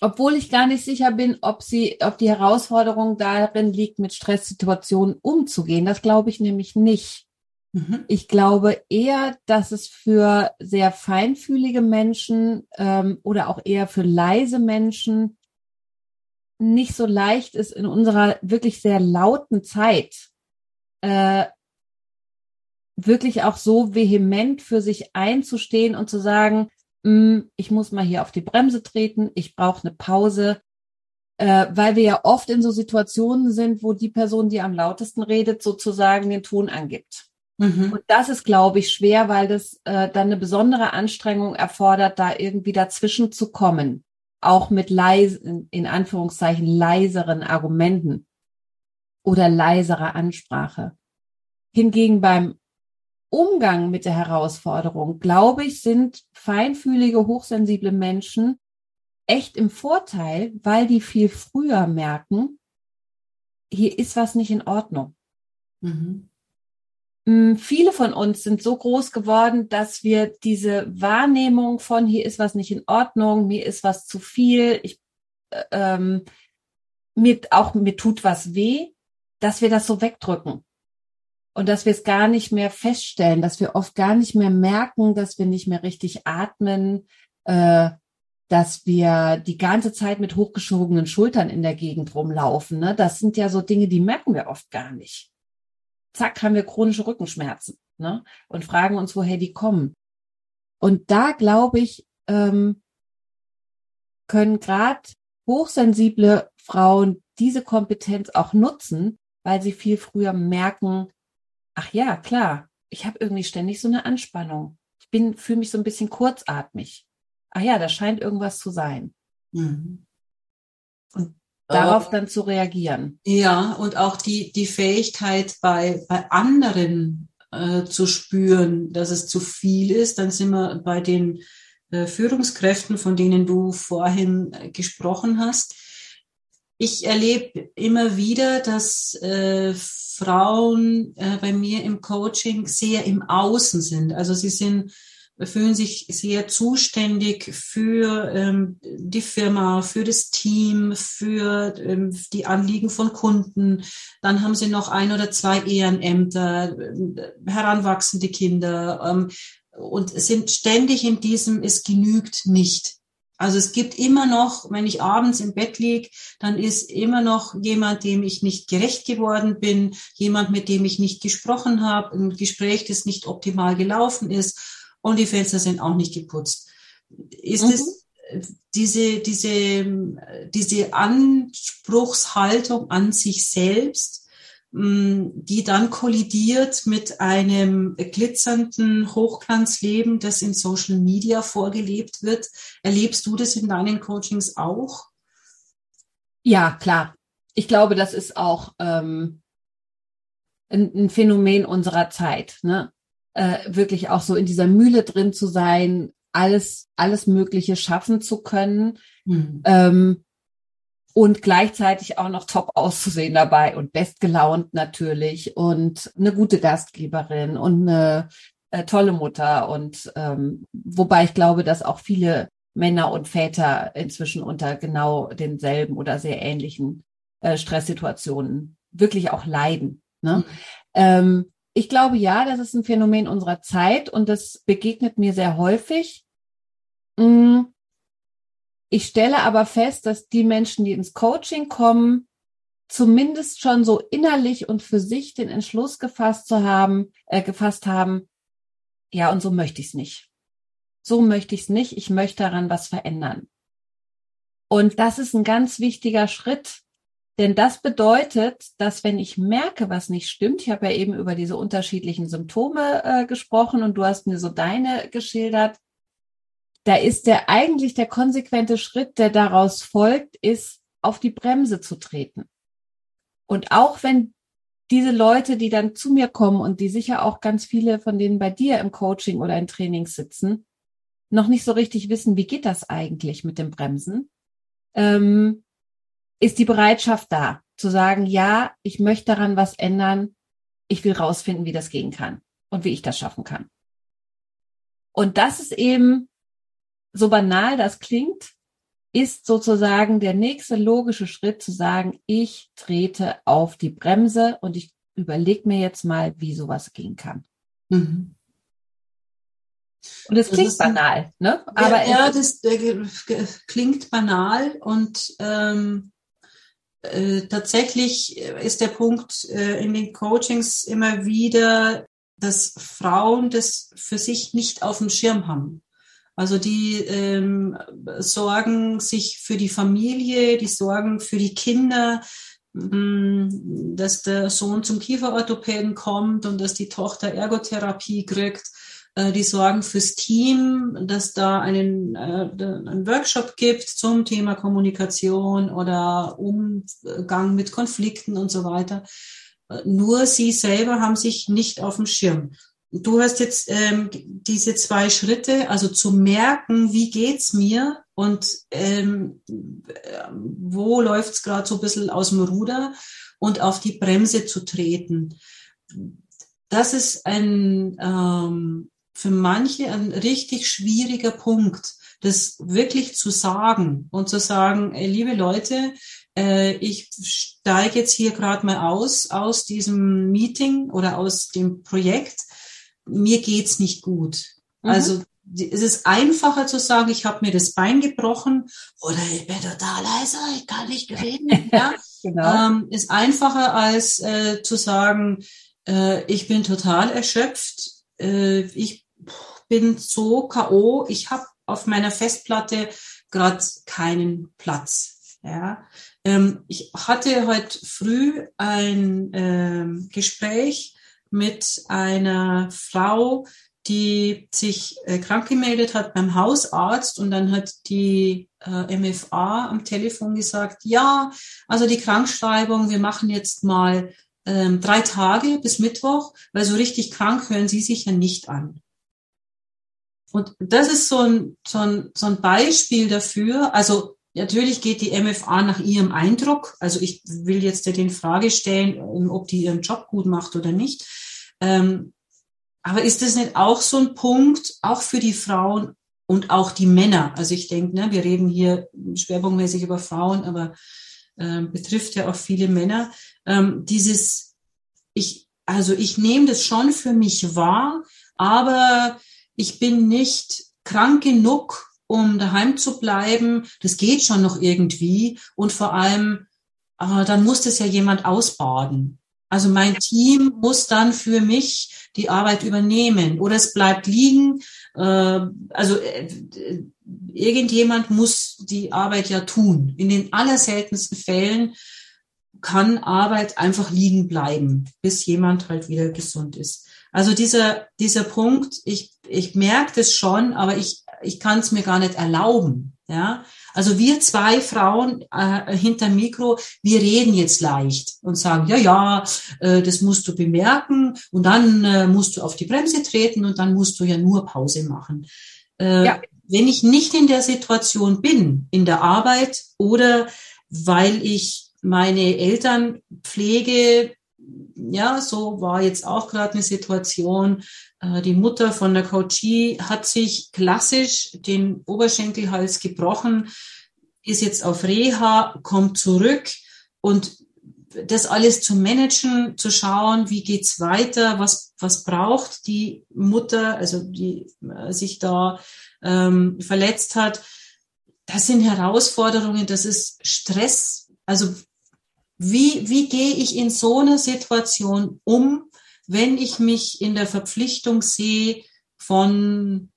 obwohl ich gar nicht sicher bin, ob sie, ob die Herausforderung darin liegt, mit Stresssituationen umzugehen. Das glaube ich nämlich nicht. Mhm. Ich glaube eher, dass es für sehr feinfühlige Menschen ähm, oder auch eher für leise Menschen nicht so leicht ist in unserer wirklich sehr lauten Zeit äh, wirklich auch so vehement für sich einzustehen und zu sagen, ich muss mal hier auf die Bremse treten, ich brauche eine Pause, äh, weil wir ja oft in so Situationen sind, wo die Person, die am lautesten redet, sozusagen den Ton angibt. Mhm. Und das ist, glaube ich, schwer, weil das äh, dann eine besondere Anstrengung erfordert, da irgendwie dazwischen zu kommen. Auch mit leisen, in Anführungszeichen, leiseren Argumenten oder leiserer Ansprache. Hingegen beim Umgang mit der Herausforderung, glaube ich, sind feinfühlige, hochsensible Menschen echt im Vorteil, weil die viel früher merken, hier ist was nicht in Ordnung. Mhm. Hm, viele von uns sind so groß geworden, dass wir diese Wahrnehmung von hier ist was nicht in Ordnung, mir ist was zu viel, ich, äh, ähm, mir auch mir tut was weh, dass wir das so wegdrücken und dass wir es gar nicht mehr feststellen, dass wir oft gar nicht mehr merken, dass wir nicht mehr richtig atmen, äh, dass wir die ganze Zeit mit hochgeschobenen Schultern in der Gegend rumlaufen. Ne? Das sind ja so Dinge, die merken wir oft gar nicht zack, haben wir chronische Rückenschmerzen ne? und fragen uns, woher die kommen. Und da glaube ich, ähm, können gerade hochsensible Frauen diese Kompetenz auch nutzen, weil sie viel früher merken, ach ja, klar, ich habe irgendwie ständig so eine Anspannung. Ich bin, fühle mich so ein bisschen kurzatmig. Ach ja, da scheint irgendwas zu sein. Mhm. Und darauf dann zu reagieren. Ja, und auch die, die Fähigkeit bei, bei anderen äh, zu spüren, dass es zu viel ist. Dann sind wir bei den äh, Führungskräften, von denen du vorhin äh, gesprochen hast. Ich erlebe immer wieder, dass äh, Frauen äh, bei mir im Coaching sehr im Außen sind. Also sie sind fühlen sich sehr zuständig für ähm, die Firma, für das Team, für ähm, die Anliegen von Kunden. Dann haben sie noch ein oder zwei Ehrenämter, äh, heranwachsende Kinder ähm, und sind ständig in diesem, es genügt nicht. Also es gibt immer noch, wenn ich abends im Bett liege, dann ist immer noch jemand, dem ich nicht gerecht geworden bin, jemand, mit dem ich nicht gesprochen habe, ein Gespräch, das nicht optimal gelaufen ist und die Fenster sind auch nicht geputzt. Ist mhm. es diese, diese, diese Anspruchshaltung an sich selbst, die dann kollidiert mit einem glitzernden Hochglanzleben, das in Social Media vorgelebt wird. Erlebst du das in deinen Coachings auch? Ja, klar. Ich glaube, das ist auch ähm, ein, ein Phänomen unserer Zeit. Ne? äh, wirklich auch so in dieser Mühle drin zu sein, alles, alles Mögliche schaffen zu können. Mhm. Ähm, und gleichzeitig auch noch top auszusehen dabei und bestgelaunt natürlich und eine gute Gastgeberin und eine äh, tolle Mutter und ähm, wobei ich glaube, dass auch viele Männer und Väter inzwischen unter genau denselben oder sehr ähnlichen äh, Stresssituationen wirklich auch leiden. Ne? Mhm. Ähm, ich glaube ja, das ist ein Phänomen unserer Zeit und das begegnet mir sehr häufig. Mm. Ich stelle aber fest, dass die Menschen, die ins Coaching kommen, zumindest schon so innerlich und für sich den Entschluss gefasst zu haben, äh, gefasst haben, ja, und so möchte ich es nicht. So möchte ich es nicht. Ich möchte daran was verändern. Und das ist ein ganz wichtiger Schritt, denn das bedeutet, dass wenn ich merke, was nicht stimmt, ich habe ja eben über diese unterschiedlichen Symptome äh, gesprochen und du hast mir so deine geschildert, da ist der eigentlich der konsequente Schritt, der daraus folgt, ist auf die Bremse zu treten. Und auch wenn diese Leute, die dann zu mir kommen und die sicher auch ganz viele von denen bei dir im Coaching oder in Trainings sitzen, noch nicht so richtig wissen, wie geht das eigentlich mit dem Bremsen, ähm, ist die Bereitschaft da, zu sagen, ja, ich möchte daran was ändern, ich will rausfinden, wie das gehen kann und wie ich das schaffen kann. Und das ist eben, so banal das klingt, ist sozusagen der nächste logische Schritt zu sagen, ich trete auf die Bremse und ich überlege mir jetzt mal, wie sowas gehen kann. Mhm. Und es klingt das banal, ne? Aber ja, das klingt banal und ähm, äh, tatsächlich ist der Punkt äh, in den Coachings immer wieder, dass Frauen das für sich nicht auf dem Schirm haben. Also die ähm, sorgen sich für die Familie, die sorgen für die Kinder, mh, mm, dass der Sohn zum Kieferorthopäden kommt und dass die Tochter Ergotherapie kriegt äh, die sorgen fürs Team, dass da einen, äh, einen Workshop gibt zum Thema Kommunikation oder Umgang mit Konflikten und so weiter. Äh, nur sie selber haben sich nicht auf dem Schirm. Du hast jetzt ähm, diese zwei Schritte, also zu merken, wie geht's mir und ähm, wo läuft's gerade so ein bisschen aus dem Ruder und auf die Bremse zu treten. Das ist ein ähm, für manche ein richtig schwieriger Punkt, das wirklich zu sagen und zu sagen, ey, liebe Leute, äh, ich steige jetzt hier gerade mal aus aus diesem Meeting oder aus dem Projekt. Mir geht's nicht gut. Mhm. Also es ist einfacher zu sagen, ich habe mir das Bein gebrochen oder ich bin total leiser, ich kann nicht reden. (laughs) Ja? genau. ähm, ist einfacher als äh, zu sagen, äh, ich bin total erschöpft, äh, ich bin so KO, ich habe auf meiner Festplatte gerade keinen Platz. Ja. Ähm, ich hatte heute früh ein ähm, Gespräch mit einer Frau, die sich äh, krank gemeldet hat beim Hausarzt und dann hat die äh, MFA am Telefon gesagt, ja, also die Krankschreibung, wir machen jetzt mal ähm, drei Tage bis Mittwoch, weil so richtig krank hören Sie sich ja nicht an. Und das ist so ein, so ein, so ein Beispiel dafür. Also natürlich geht die MFA nach ihrem Eindruck. Also ich will jetzt nicht in Frage stellen, ähm, ob die ihren Job gut macht oder nicht. Ähm, aber ist das nicht auch so ein Punkt, auch für die Frauen und auch die Männer? Also ich denke, ne, wir reden hier schwerpunktmäßig über Frauen, aber ähm, betrifft ja auch viele Männer. Ähm, dieses, ich, also ich nehme das schon für mich wahr, aber ich bin nicht krank genug, um daheim zu bleiben. Das geht schon noch irgendwie. Und vor allem, äh, dann muss das ja jemand ausbaden. Also mein Team muss dann für mich die Arbeit übernehmen oder es bleibt liegen. Äh, also äh, irgendjemand muss die Arbeit ja tun. In den allerseltensten Fällen kann Arbeit einfach liegen bleiben, bis jemand halt wieder gesund ist. Also dieser, dieser Punkt, ich, ich merke das schon, aber ich, ich kann es mir gar nicht erlauben. Ja, also wir zwei Frauen äh, hinter Mikro, wir reden jetzt leicht und sagen, ja, ja, äh, das musst du bemerken und dann äh, musst du auf die Bremse treten und dann musst du ja nur Pause machen. Äh, ja. Wenn ich nicht in der Situation bin, in der Arbeit oder weil ich meine Eltern pflege, ja, so war jetzt auch gerade eine Situation. Äh, die Mutter von der Coachie hat sich klassisch den Oberschenkelhals gebrochen, ist jetzt auf Reha, kommt zurück und das alles zu managen, zu schauen, wie geht's weiter, was, was braucht die Mutter, also die äh, sich da ähm, verletzt hat. Das sind Herausforderungen, das ist Stress. Also wie, wie gehe ich in so einer Situation um, wenn ich mich in der Verpflichtung sehe von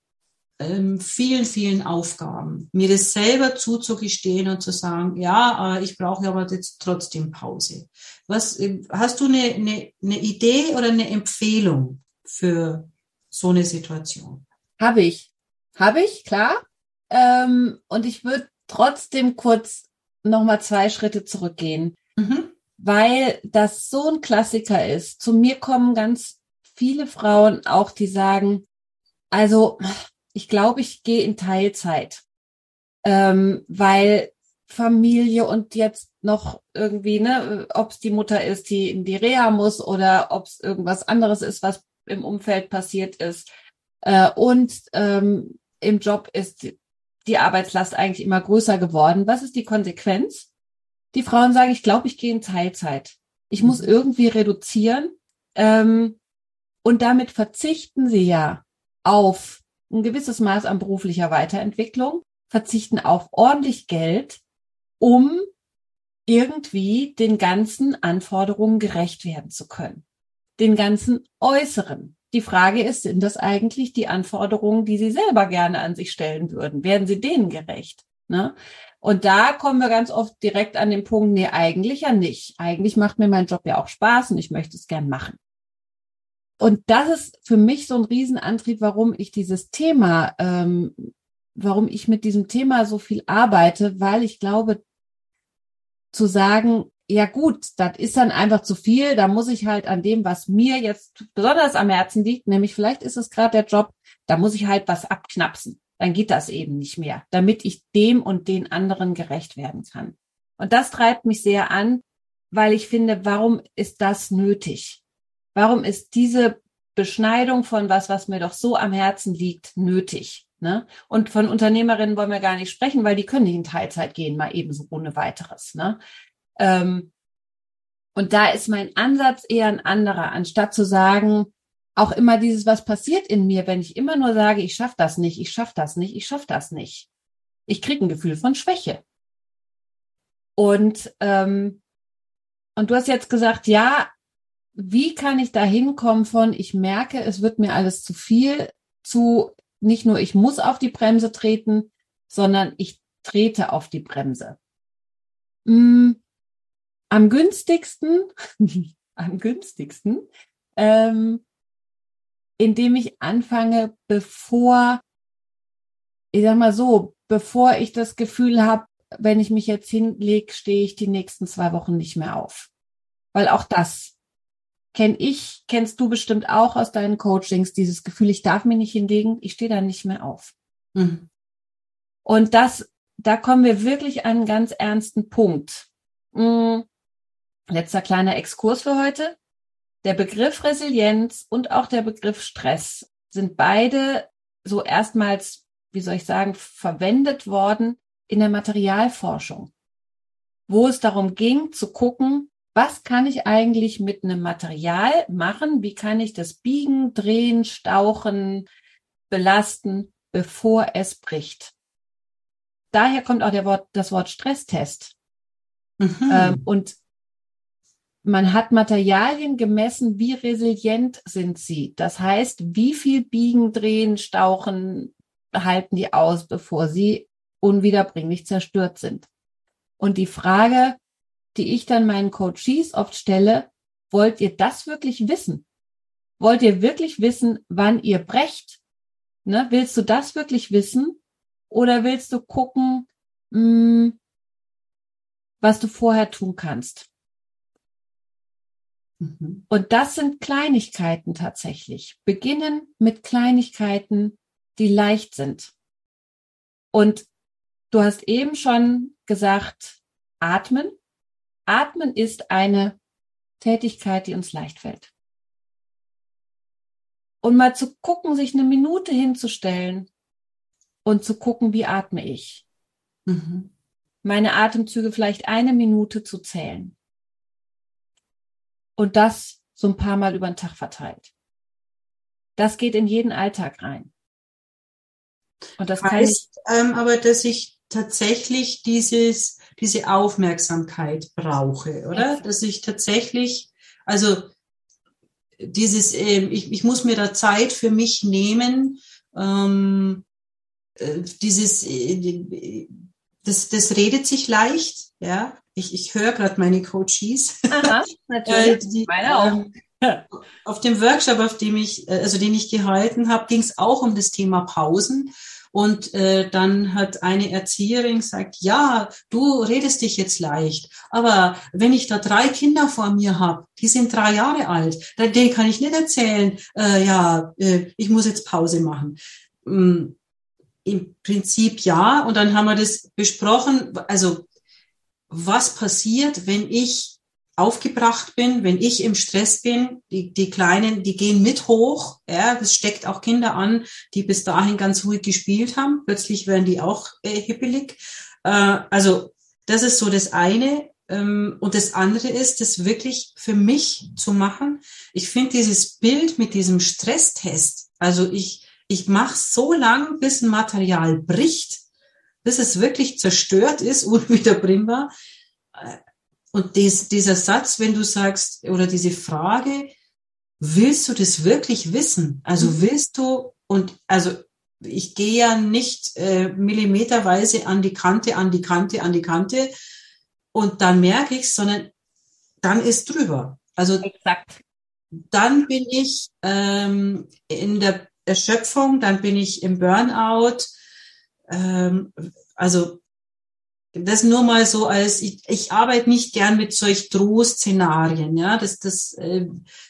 ähm, vielen, vielen Aufgaben, mir das selber zuzugestehen und zu sagen, ja, äh, ich brauche aber jetzt trotzdem Pause. Was äh, hast du eine, eine, eine Idee oder eine Empfehlung für so eine Situation? Habe ich, habe ich, klar. Ähm, und ich würde trotzdem kurz noch mal zwei Schritte zurückgehen. Mhm. Weil das so ein Klassiker ist. Zu mir kommen ganz viele Frauen auch, die sagen, also ich glaube, ich gehe in Teilzeit, ähm, weil Familie und jetzt noch irgendwie, ne, ob es die Mutter ist, die in die Reha muss oder ob es irgendwas anderes ist, was im Umfeld passiert ist. Äh, und ähm, im Job ist die Arbeitslast eigentlich immer größer geworden. Was ist die Konsequenz? Die Frauen sagen, ich glaube, ich gehe in Teilzeit. Ich muss mhm. irgendwie reduzieren. Ähm, und damit verzichten sie ja auf ein gewisses Maß an beruflicher Weiterentwicklung, verzichten auf ordentlich Geld, um irgendwie den ganzen Anforderungen gerecht werden zu können. Den ganzen äußeren. Die Frage ist, sind das eigentlich die Anforderungen, die Sie selber gerne an sich stellen würden? Werden Sie denen gerecht? Ne? Und da kommen wir ganz oft direkt an den Punkt, nee, eigentlich ja nicht. Eigentlich macht mir mein Job ja auch Spaß und ich möchte es gern machen. Und das ist für mich so ein Riesenantrieb, warum ich dieses Thema, ähm, warum ich mit diesem Thema so viel arbeite, weil ich glaube, zu sagen, ja gut, das ist dann einfach zu viel, da muss ich halt an dem, was mir jetzt besonders am Herzen liegt, nämlich vielleicht ist es gerade der Job, da muss ich halt was abknapsen dann geht das eben nicht mehr, damit ich dem und den anderen gerecht werden kann. Und das treibt mich sehr an, weil ich finde, warum ist das nötig? Warum ist diese Beschneidung von was, was mir doch so am Herzen liegt, nötig? Ne? Und von Unternehmerinnen wollen wir gar nicht sprechen, weil die können nicht in Teilzeit gehen, mal ebenso ohne weiteres. Ne? Ähm, und da ist mein Ansatz eher ein anderer, anstatt zu sagen, auch immer dieses, was passiert in mir, wenn ich immer nur sage, ich schaffe das nicht, ich schaffe das nicht, ich schaffe das nicht. Ich kriege ein Gefühl von Schwäche. Und, ähm, und du hast jetzt gesagt, ja, wie kann ich da hinkommen von, ich merke, es wird mir alles zu viel, zu nicht nur ich muss auf die Bremse treten, sondern ich trete auf die Bremse. Hm, am günstigsten, (laughs) am günstigsten ähm, indem ich anfange, bevor, ich sag mal so, bevor ich das Gefühl habe, wenn ich mich jetzt hinlege, stehe ich die nächsten zwei Wochen nicht mehr auf. Weil auch das kenne ich, kennst du bestimmt auch aus deinen Coachings, dieses Gefühl, ich darf mich nicht hinlegen, ich stehe da nicht mehr auf. Mhm. Und das da kommen wir wirklich an einen ganz ernsten Punkt. Hm, letzter kleiner Exkurs für heute. Der Begriff Resilienz und auch der Begriff Stress sind beide so erstmals, wie soll ich sagen, verwendet worden in der Materialforschung, wo es darum ging zu gucken, was kann ich eigentlich mit einem Material machen? Wie kann ich das biegen, drehen, stauchen, belasten, bevor es bricht? Daher kommt auch der Wort, das Wort Stresstest. Mhm. Ähm, und man hat Materialien gemessen, wie resilient sind sie. Das heißt, wie viel biegen, drehen, stauchen halten die aus, bevor sie unwiederbringlich zerstört sind. Und die Frage, die ich dann meinen Coaches oft stelle, wollt ihr das wirklich wissen? Wollt ihr wirklich wissen, wann ihr brecht? Ne? Willst du das wirklich wissen? Oder willst du gucken, mh, hm, was du vorher tun kannst? Mhm. Und das sind Kleinigkeiten tatsächlich. Beginnen mit Kleinigkeiten, die leicht sind. Und du hast eben schon gesagt, atmen. Atmen ist eine Tätigkeit, die uns leicht fällt. Und mal zu gucken, sich eine Minute hinzustellen und zu gucken, wie atme ich. Mhm. Meine Atemzüge vielleicht eine Minute zu zählen und das so ein paar Mal über den Tag verteilt. Das geht in jeden Alltag rein. Und das heißt ähm, aber, dass ich tatsächlich dieses, diese Aufmerksamkeit brauche, oder? Ja. Dass ich tatsächlich, also dieses, äh, ich, ich muss mir da Zeit für mich nehmen, ähm, äh, dieses, äh, das, das redet sich leicht, ja. Ich, ich höre gerade meine Coaches. Aha, (laughs) natürlich. die, Meine auch. Ähm, (laughs) auf dem Workshop, auf dem ich, äh, also den ich gehalten habe, ging es auch um das Thema Pausen. Und äh, dann hat eine Erzieherin gesagt, ja, du redest dich jetzt leicht, aber wenn ich da drei Kinder vor mir habe, die sind drei Jahre alt, dann denen kann ich nicht erzählen, äh, ja, äh, ich muss jetzt Pause machen. Ähm, Im Prinzip ja. Und dann haben wir das besprochen. Also was passiert, wenn ich aufgebracht bin, wenn ich im Stress bin, die, die Kleinen, die gehen mit hoch, ja, das steckt auch Kinder an, die bis dahin ganz ruhig gespielt haben, plötzlich werden die auch äh, hippelig. Äh, also das ist so das eine. Ähm, und das andere ist, das wirklich für mich zu machen. Ich finde dieses Bild mit diesem Stresstest, also ich, ich mache so lang, bis ein Material bricht, bis es wirklich zerstört ist, (laughs) unwiederbringbar. Und dies, dieser Satz, wenn du sagst, oder diese Frage, willst du das wirklich wissen? Also mhm. willst du, und also ich gehe ja nicht äh, millimeterweise an die Kante, an die Kante, an die Kante und dann merke ich sondern dann ist drüber. Also Exakt. dann bin ich ähm, in der Erschöpfung, dann bin ich im Burnout, ähm, also das nur mal so als ich, ich arbeite nicht gern mit solch Drohszenarien, ja, das das äh,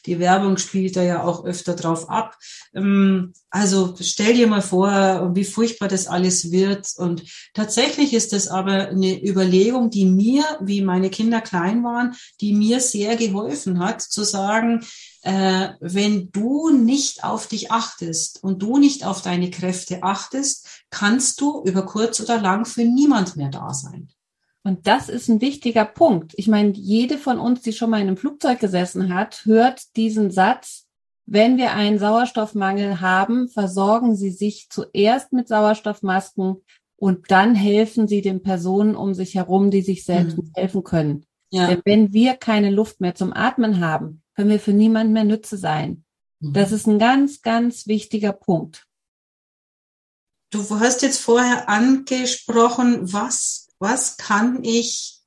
die Werbung spielt da ja auch öfter drauf ab. Ähm, also stell dir mal vor, wie furchtbar das alles wird und tatsächlich ist das aber eine Überlegung, die mir, wie meine Kinder klein waren, die mir sehr geholfen hat, zu sagen, äh, wenn du nicht auf dich achtest und du nicht auf deine Kräfte achtest, kannst du über kurz oder lang für niemand mehr da sein. Und das ist ein wichtiger Punkt. Ich meine, jede von uns, die schon mal in einem Flugzeug gesessen hat, hört diesen Satz, wenn wir einen Sauerstoffmangel haben, versorgen Sie sich zuerst mit Sauerstoffmasken und dann helfen Sie den Personen um sich herum, die sich selbst mhm. helfen können. Ja. Denn wenn wir keine Luft mehr zum Atmen haben, können wir für niemand mehr Nütze sein. Mhm. Das ist ein ganz, ganz wichtiger Punkt. Du hast jetzt vorher angesprochen, was, was kann ich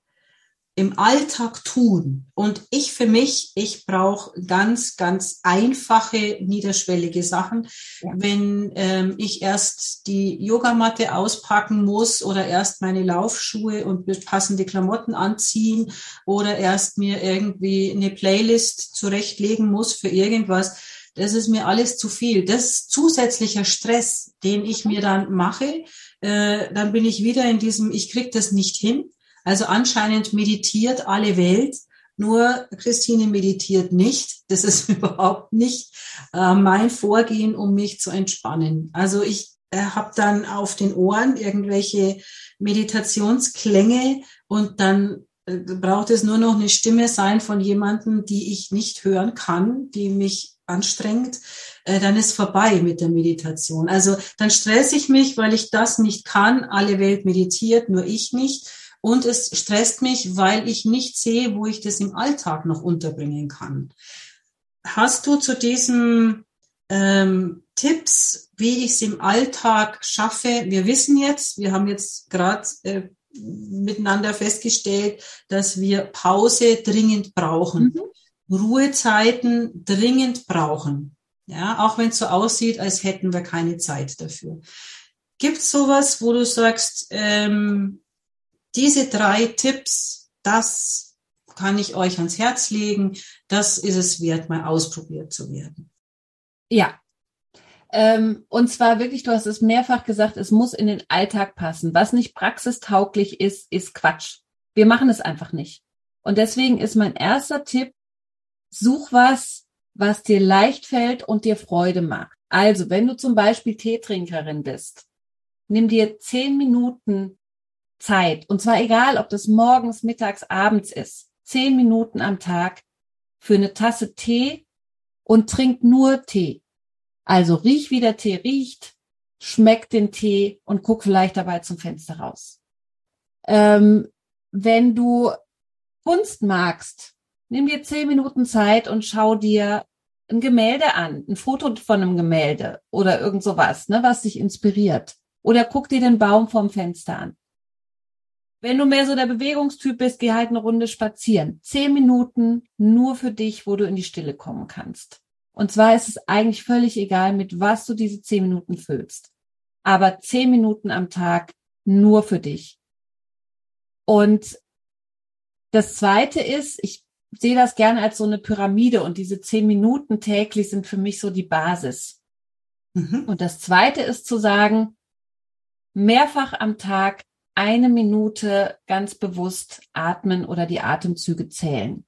im Alltag tun? Und ich für mich, ich brauche ganz, ganz einfache, niederschwellige Sachen. Ja. Wenn ähm, ich erst die Yogamatte auspacken muss oder erst meine Laufschuhe und passende Klamotten anziehen oder erst mir irgendwie eine Playlist zurechtlegen muss für irgendwas, das ist mir alles zu viel. Das zusätzlicher Stress, den ich mir dann mache, äh, dann bin ich wieder in diesem, ich krieg das nicht hin. Also anscheinend meditiert alle Welt, nur Christine meditiert nicht. Das ist (laughs) überhaupt nicht äh, mein Vorgehen, um mich zu entspannen. Also ich äh, habe dann auf den Ohren irgendwelche Meditationsklänge und dann äh, braucht es nur noch eine Stimme sein von jemandem, die ich nicht hören kann, die mich anstrengt, äh, dann ist vorbei mit der Meditation. Also dann stresse ich mich, weil ich das nicht kann. Alle Welt meditiert, nur ich nicht. Und es stresst mich, weil ich nicht sehe, wo ich das im Alltag noch unterbringen kann. Hast du zu diesem ähm, Tipps, wie ich es im Alltag schaffe? Wir wissen jetzt, wir haben jetzt gerade äh, miteinander festgestellt, dass wir Pause dringend brauchen. Mhm. Ruhezeiten dringend brauchen. Ja, auch wenn es so aussieht, als hätten wir keine Zeit dafür. Gibt es sowas, wo du sagst, ähm, diese drei Tipps, das kann ich euch ans Herz legen, das ist es wert, mal ausprobiert zu werden? Ja. Ähm, und zwar wirklich, du hast es mehrfach gesagt, es muss in den Alltag passen. Was nicht praxistauglich ist, ist Quatsch. Wir machen es einfach nicht. Und deswegen ist mein erster Tipp, such was, was dir leicht fällt und dir Freude macht. Also, wenn du zum Beispiel Teetrinkerin bist, nimm dir zehn Minuten Zeit. Und zwar egal, ob das morgens, mittags, abends ist. Zehn Minuten am Tag für eine Tasse Tee und trink nur Tee. Also riech, wie der Tee riecht, schmeck den Tee und guck vielleicht dabei zum Fenster raus. Ähm, wenn du Kunst magst, Nimm dir zehn Minuten Zeit und schau dir ein Gemälde an, ein Foto von einem Gemälde oder irgend sowas, ne, was dich inspiriert. Oder guck dir den Baum vorm Fenster an. Wenn du mehr so der Bewegungstyp bist, geh halt eine Runde spazieren. Zehn Minuten nur für dich, wo du in die Stille kommen kannst. Und zwar ist es eigentlich völlig egal, mit was du diese zehn Minuten füllst. Aber zehn Minuten am Tag nur für dich. Und das zweite ist, ich sehe das gerne als so eine Pyramide und diese zehn Minuten täglich sind für mich so die Basis. Mhm. Und das zweite ist zu sagen, mehrfach am Tag eine Minute ganz bewusst atmen oder die Atemzüge zählen.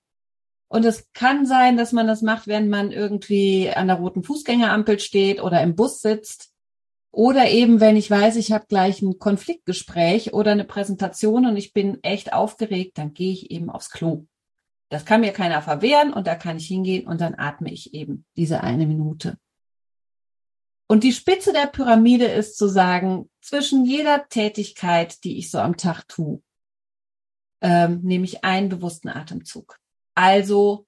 Und es kann sein, dass man das macht, wenn man irgendwie an der roten Fußgängerampel steht oder im Bus sitzt. Oder eben, wenn ich weiß, ich habe gleich ein Konfliktgespräch oder eine Präsentation und ich bin echt aufgeregt, dann gehe ich eben aufs Klo. Das kann mir keiner verwehren und da kann ich hingehen und dann atme ich eben diese eine Minute. Und die Spitze der Pyramide ist zu sagen, zwischen jeder Tätigkeit, die ich so am Tag tue, ähm, nehme ich einen bewussten Atemzug. Also,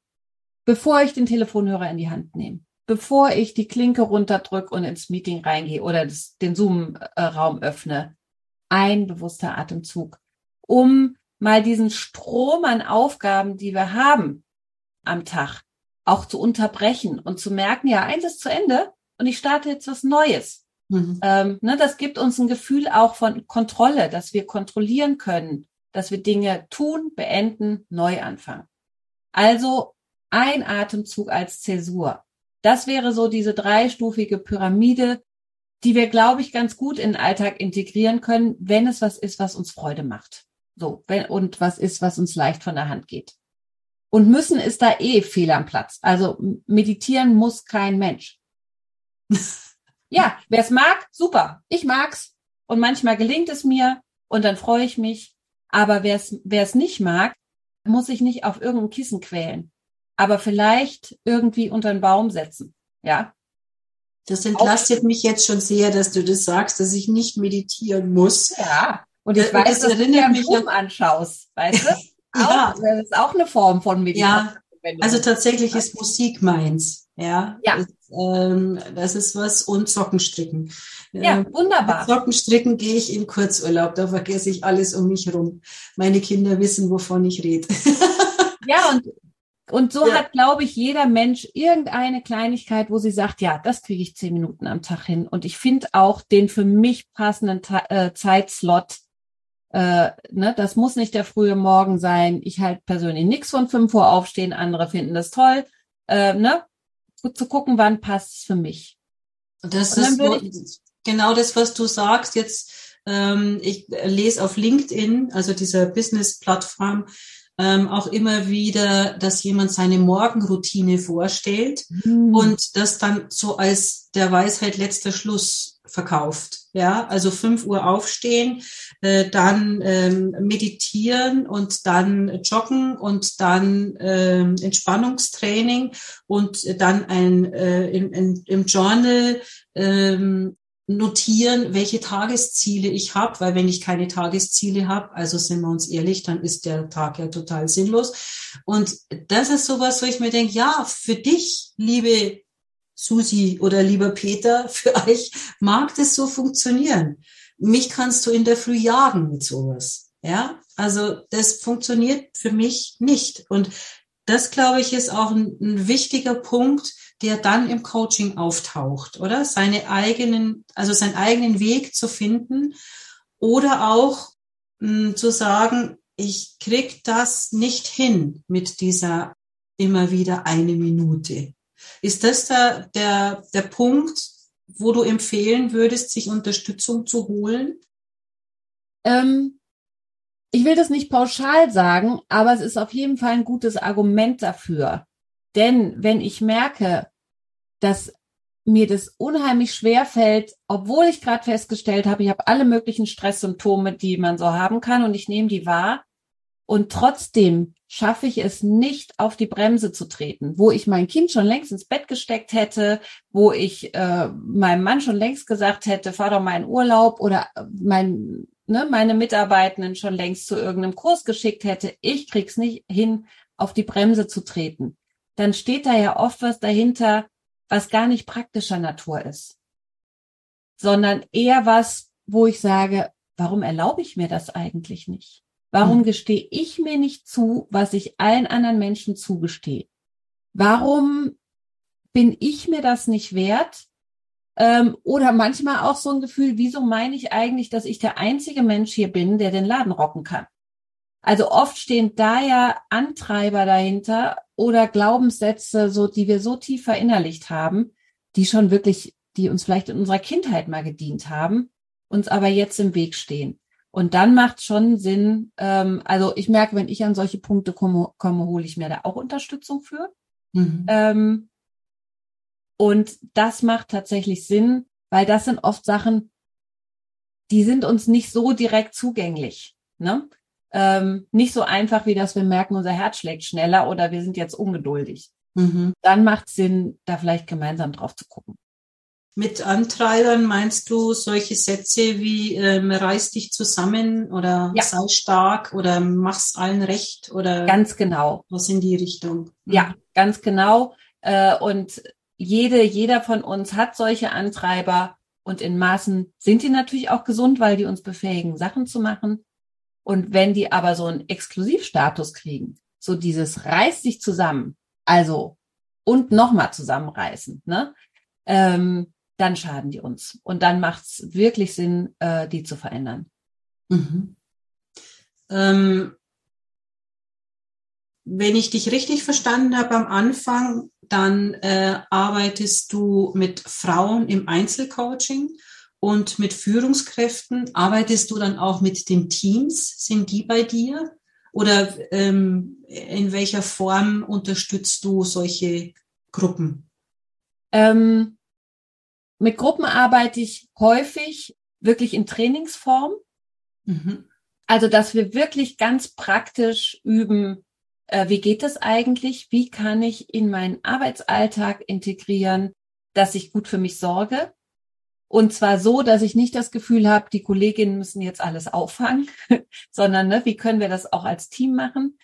bevor ich den Telefonhörer in die Hand nehme, bevor ich die Klinke runterdrücke und ins Meeting reingehe oder das, den Zoom-Raum öffne, ein bewusster Atemzug, um mal diesen Strom an Aufgaben, die wir haben am Tag, auch zu unterbrechen und zu merken, ja, eins ist zu Ende und ich starte jetzt was Neues. Mhm. Ähm, ne, das gibt uns ein Gefühl auch von Kontrolle, dass wir kontrollieren können, dass wir Dinge tun, beenden, neu anfangen. Also ein Atemzug als Zäsur. Das wäre so diese dreistufige Pyramide, die wir, glaube ich, ganz gut in den Alltag integrieren können, wenn es was ist, was uns Freude macht. So, wenn, und was ist, was uns leicht von der Hand geht. Und müssen ist da eh fehl am Platz. Also meditieren muss kein Mensch. (laughs) ja, wer es mag, super. Ich mag's. Und manchmal gelingt es mir und dann freue ich mich. Aber wer es, nicht mag, muss sich nicht auf irgendein Kissen quälen. Aber vielleicht irgendwie unter einen Baum setzen. Ja. Das entlastet mich jetzt schon sehr, dass du das sagst, dass ich nicht meditieren muss. Ja. Und ich weiß, das dass du dir mich Film anschaust, weißt du? (laughs) ja. Auch, das ist auch eine Form von Meditation. Ja, also tatsächlich ist Musik meins. Ja, ja. Das, ähm, das ist was und Sockenstricken. Ja, ähm, wunderbar. Mit Sockenstricken gehe ich in Kurzurlaub, da vergesse ich alles um mich rum. Meine Kinder wissen, wovon ich rede. ja, und und so ja. hat, glaube ich, jeder Mensch irgendeine Kleinigkeit, wo sie sagt, ja, das kriege ich zehn Minuten am Tag hin. Und ich finde auch den für mich passenden äh, Zeitslot äh, ne, das muss nicht der frühe Morgen sein. Ich halt persönlich nichts von 5 Uhr aufstehen, andere finden das toll. Äh, ne? Zu gucken, wann passt es für mich. Das ist genau das, was du sagst. Jetzt Ähm, ich lese auf LinkedIn, also dieser Business-Plattform, ähm, auch immer wieder, dass jemand seine Morgenroutine vorstellt mhm. und das dann so als der Weisheit letzter Schluss verkauft. Ja, also fünf Uhr aufstehen, äh, dann ähm, meditieren und dann joggen und dann ähm, Entspannungstraining und dann ein äh, im, im, im Journal ähm, notieren, welche Tagesziele ich habe, weil wenn ich keine Tagesziele habe, also sind wir uns ehrlich, dann ist der Tag ja total sinnlos. Und das ist sowas, wo ich mir denke, ja, für dich, liebe Susi oder lieber Peter, (laughs) für euch mag das so funktionieren. Mich kannst du in der Früh jagen mit sowas. Ja, also das funktioniert für mich nicht. Und das, glaube ich, ist auch ein, ein wichtiger Punkt, der dann im Coaching auftaucht, oder? Seine eigenen, also seinen eigenen Weg zu finden oder auch mh, hm, zu sagen, ich krieg das nicht hin mit dieser immer wieder eine Minute. Ist das der, der, der Punkt, wo du empfehlen würdest, sich Unterstützung zu holen? Ähm, ich will das nicht pauschal sagen, aber es ist auf jeden Fall ein gutes Argument dafür. Denn wenn ich merke, dass mir das unheimlich schwer fällt, obwohl ich gerade festgestellt habe, ich habe alle möglichen Stresssymptome, die man so haben kann und ich nehme die wahr und trotzdem schaffe ich es nicht, auf die Bremse zu treten, wo ich mein Kind schon längst ins Bett gesteckt hätte, wo ich äh, meinem Mann schon längst gesagt hätte, fahr doch mal in Urlaub oder mein, ne, meine Mitarbeitenden schon längst zu irgendeinem Kurs geschickt hätte. Ich krieg's nicht hin, auf die Bremse zu treten. Dann steht da ja oft was dahinter, was gar nicht praktischer Natur ist, sondern eher was, wo ich sage, warum erlaube ich mir das eigentlich nicht? Warum hm. gestehe ich mir nicht zu, was ich allen anderen Menschen zugestehe? Warum bin ich mir das nicht wert? Ähm, oder manchmal auch so ein Gefühl, wieso meine ich eigentlich, dass ich der einzige Mensch hier bin, der den Laden rocken kann? Also oft stehen da ja Antreiber dahinter oder Glaubenssätze, so, die wir so tief verinnerlicht haben, die schon wirklich, die uns vielleicht in unserer Kindheit mal gedient haben, uns aber jetzt im Weg stehen. Und dann macht schon Sinn, ähm, also ich merke, wenn ich an solche Punkte komme, komme hole ich mir da auch Unterstützung für. Mhm. Ähm, und das macht tatsächlich Sinn, weil das sind oft Sachen, die sind uns nicht so direkt zugänglich. Ne? ähm, nicht so einfach, wie dass wir merken, unser Herz schlägt schneller oder wir sind jetzt ungeduldig. Mhm. Dann macht es Sinn, da vielleicht gemeinsam drauf zu gucken. Mit Antreibern meinst du solche Sätze wie ähm, reiß dich zusammen oder ja. sei stark oder mach's allen recht oder ganz genau was in die Richtung. Mhm. Ja, ganz genau. Äh, und jede, jeder von uns hat solche Antreiber und in Maßen sind die natürlich auch gesund, weil die uns befähigen, Sachen zu machen. Und wenn die aber so einen Exklusivstatus kriegen, so dieses reißt sich zusammen, also und nochmal zusammenreißen, ne? Ähm, dann schaden die uns. Und dann macht es wirklich Sinn, äh, die zu verändern. Mhm. Ähm, wenn ich dich richtig verstanden habe am Anfang, dann äh, arbeitest du mit Frauen im Einzelcoaching und mit Führungskräften arbeitest du dann auch mit den Teams? Sind die bei dir? Oder ähm, in welcher Form unterstützt du solche Gruppen? Ähm, mit Gruppen arbeite ich häufig wirklich in Trainingsform. Mhm. Also, dass wir wirklich ganz praktisch üben, äh, wie geht es eigentlich? Wie kann ich in meinen Arbeitsalltag integrieren, dass ich gut für mich sorge? Und zwar so, dass ich nicht das Gefühl habe, die Kolleginnen müssen jetzt alles auffangen, (laughs) sondern ne, wie können wir das auch als Team machen?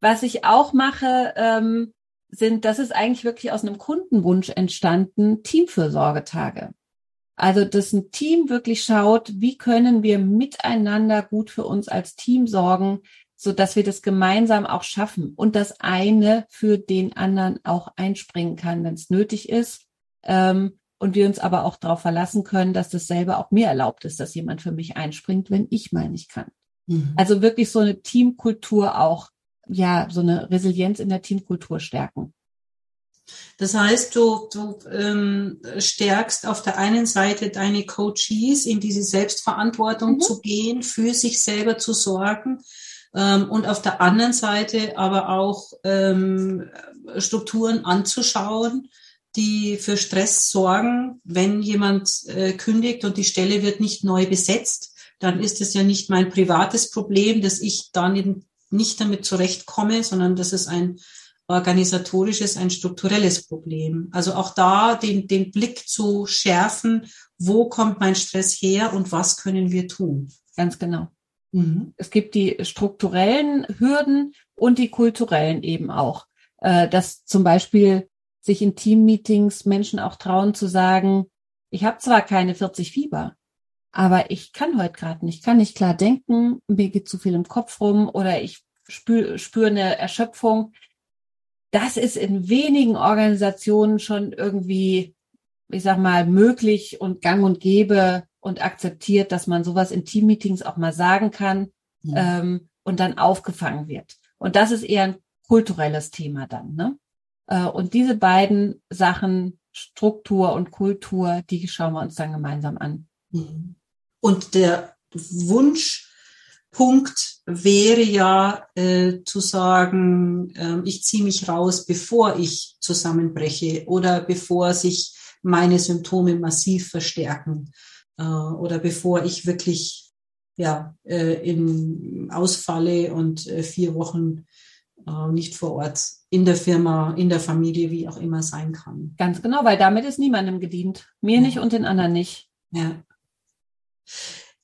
Was ich auch mache, ähm, sind, das ist eigentlich wirklich aus einem Kundenwunsch entstanden, Teamfürsorgetage. Also, dass ein Team wirklich schaut, wie können wir miteinander gut für uns als Team sorgen, so dass wir das gemeinsam auch schaffen und das eine für den anderen auch einspringen kann, wenn es nötig ist. Ähm, und wir uns aber auch darauf verlassen können, dass dasselbe auch mir erlaubt ist, dass jemand für mich einspringt, wenn ich mal nicht kann. Mhm. Also wirklich so eine Teamkultur auch, ja, so eine Resilienz in der Teamkultur stärken. Das heißt, du, du ähm, stärkst auf der einen Seite deine Coaches in diese Selbstverantwortung mhm. zu gehen, für sich selber zu sorgen ähm, und auf der anderen Seite aber auch ähm, Strukturen anzuschauen, die für Stress sorgen, wenn jemand äh, kündigt und die Stelle wird nicht neu besetzt, dann ist es ja nicht mein privates Problem, dass ich dann nicht damit zurechtkomme, sondern das ist ein organisatorisches, ein strukturelles Problem. Also auch da den, den Blick zu schärfen, wo kommt mein Stress her und was können wir tun. Ganz genau. Mhm. Es gibt die strukturellen Hürden und die kulturellen eben auch. Äh, dass zum Beispiel sich in Teammeetings Menschen auch trauen zu sagen, ich habe zwar keine 40 Fieber, aber ich kann heute gerade nicht, kann nicht klar denken, mir geht zu viel im Kopf rum oder ich spüre spür eine Erschöpfung das ist in wenigen Organisationen schon irgendwie, ich sag mal, möglich und gang und gäbe und akzeptiert, dass man sowas in Teammeetings auch mal sagen kann ja. ähm, und dann aufgefangen wird. Und das ist eher ein kulturelles Thema dann. Ne? Äh, und diese beiden Sachen, Struktur und Kultur, die schauen wir uns dann gemeinsam an. Mhm. Und der Wunsch Punkt wäre ja äh, zu sagen, äh, ich ziehe mich raus, bevor ich zusammenbreche oder bevor sich meine Symptome massiv verstärken äh, oder bevor ich wirklich ja äh, in ausfalle und äh, vier Wochen äh, nicht vor Ort in der Firma, in der Familie, wie auch immer sein kann. Ganz genau, weil damit ist niemandem gedient. Mir ja. nicht und den anderen nicht. Ja.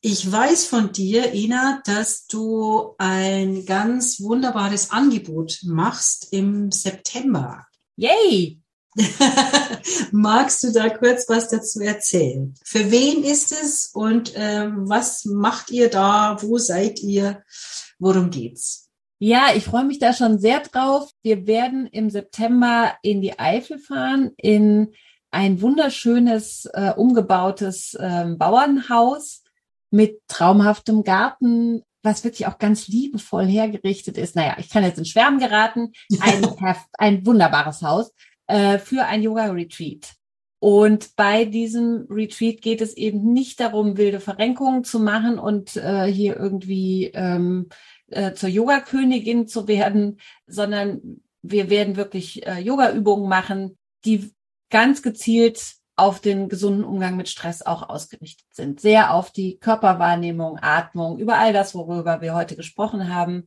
Ich weiß von dir, Ina, dass du ein ganz wunderbares Angebot machst im September. Yay! (laughs) Magst du da kurz was dazu erzählen? Für wen ist es und ähm, was macht ihr da? Wo seid ihr? Worum geht's? Ja, ich freue mich da schon sehr drauf. Wir werden im September in die Eifel fahren, in ein wunderschönes, äh, umgebautes äh, Bauernhaus mit traumhaftem Garten, was wirklich auch ganz liebevoll hergerichtet ist. Naja, ich kann jetzt in Schwärmen geraten. Ein, (laughs) ein wunderbares Haus äh, für ein Yoga-Retreat. Und bei diesem Retreat geht es eben nicht darum, wilde Verrenkungen zu machen und äh, hier irgendwie ähm, äh, zur Yoga-Königin zu werden, sondern wir werden wirklich äh, Yoga-Übungen machen, die ganz gezielt auf den gesunden Umgang mit Stress auch ausgerichtet sind. Sehr auf die Körperwahrnehmung, Atmung, über all das, worüber wir heute gesprochen haben.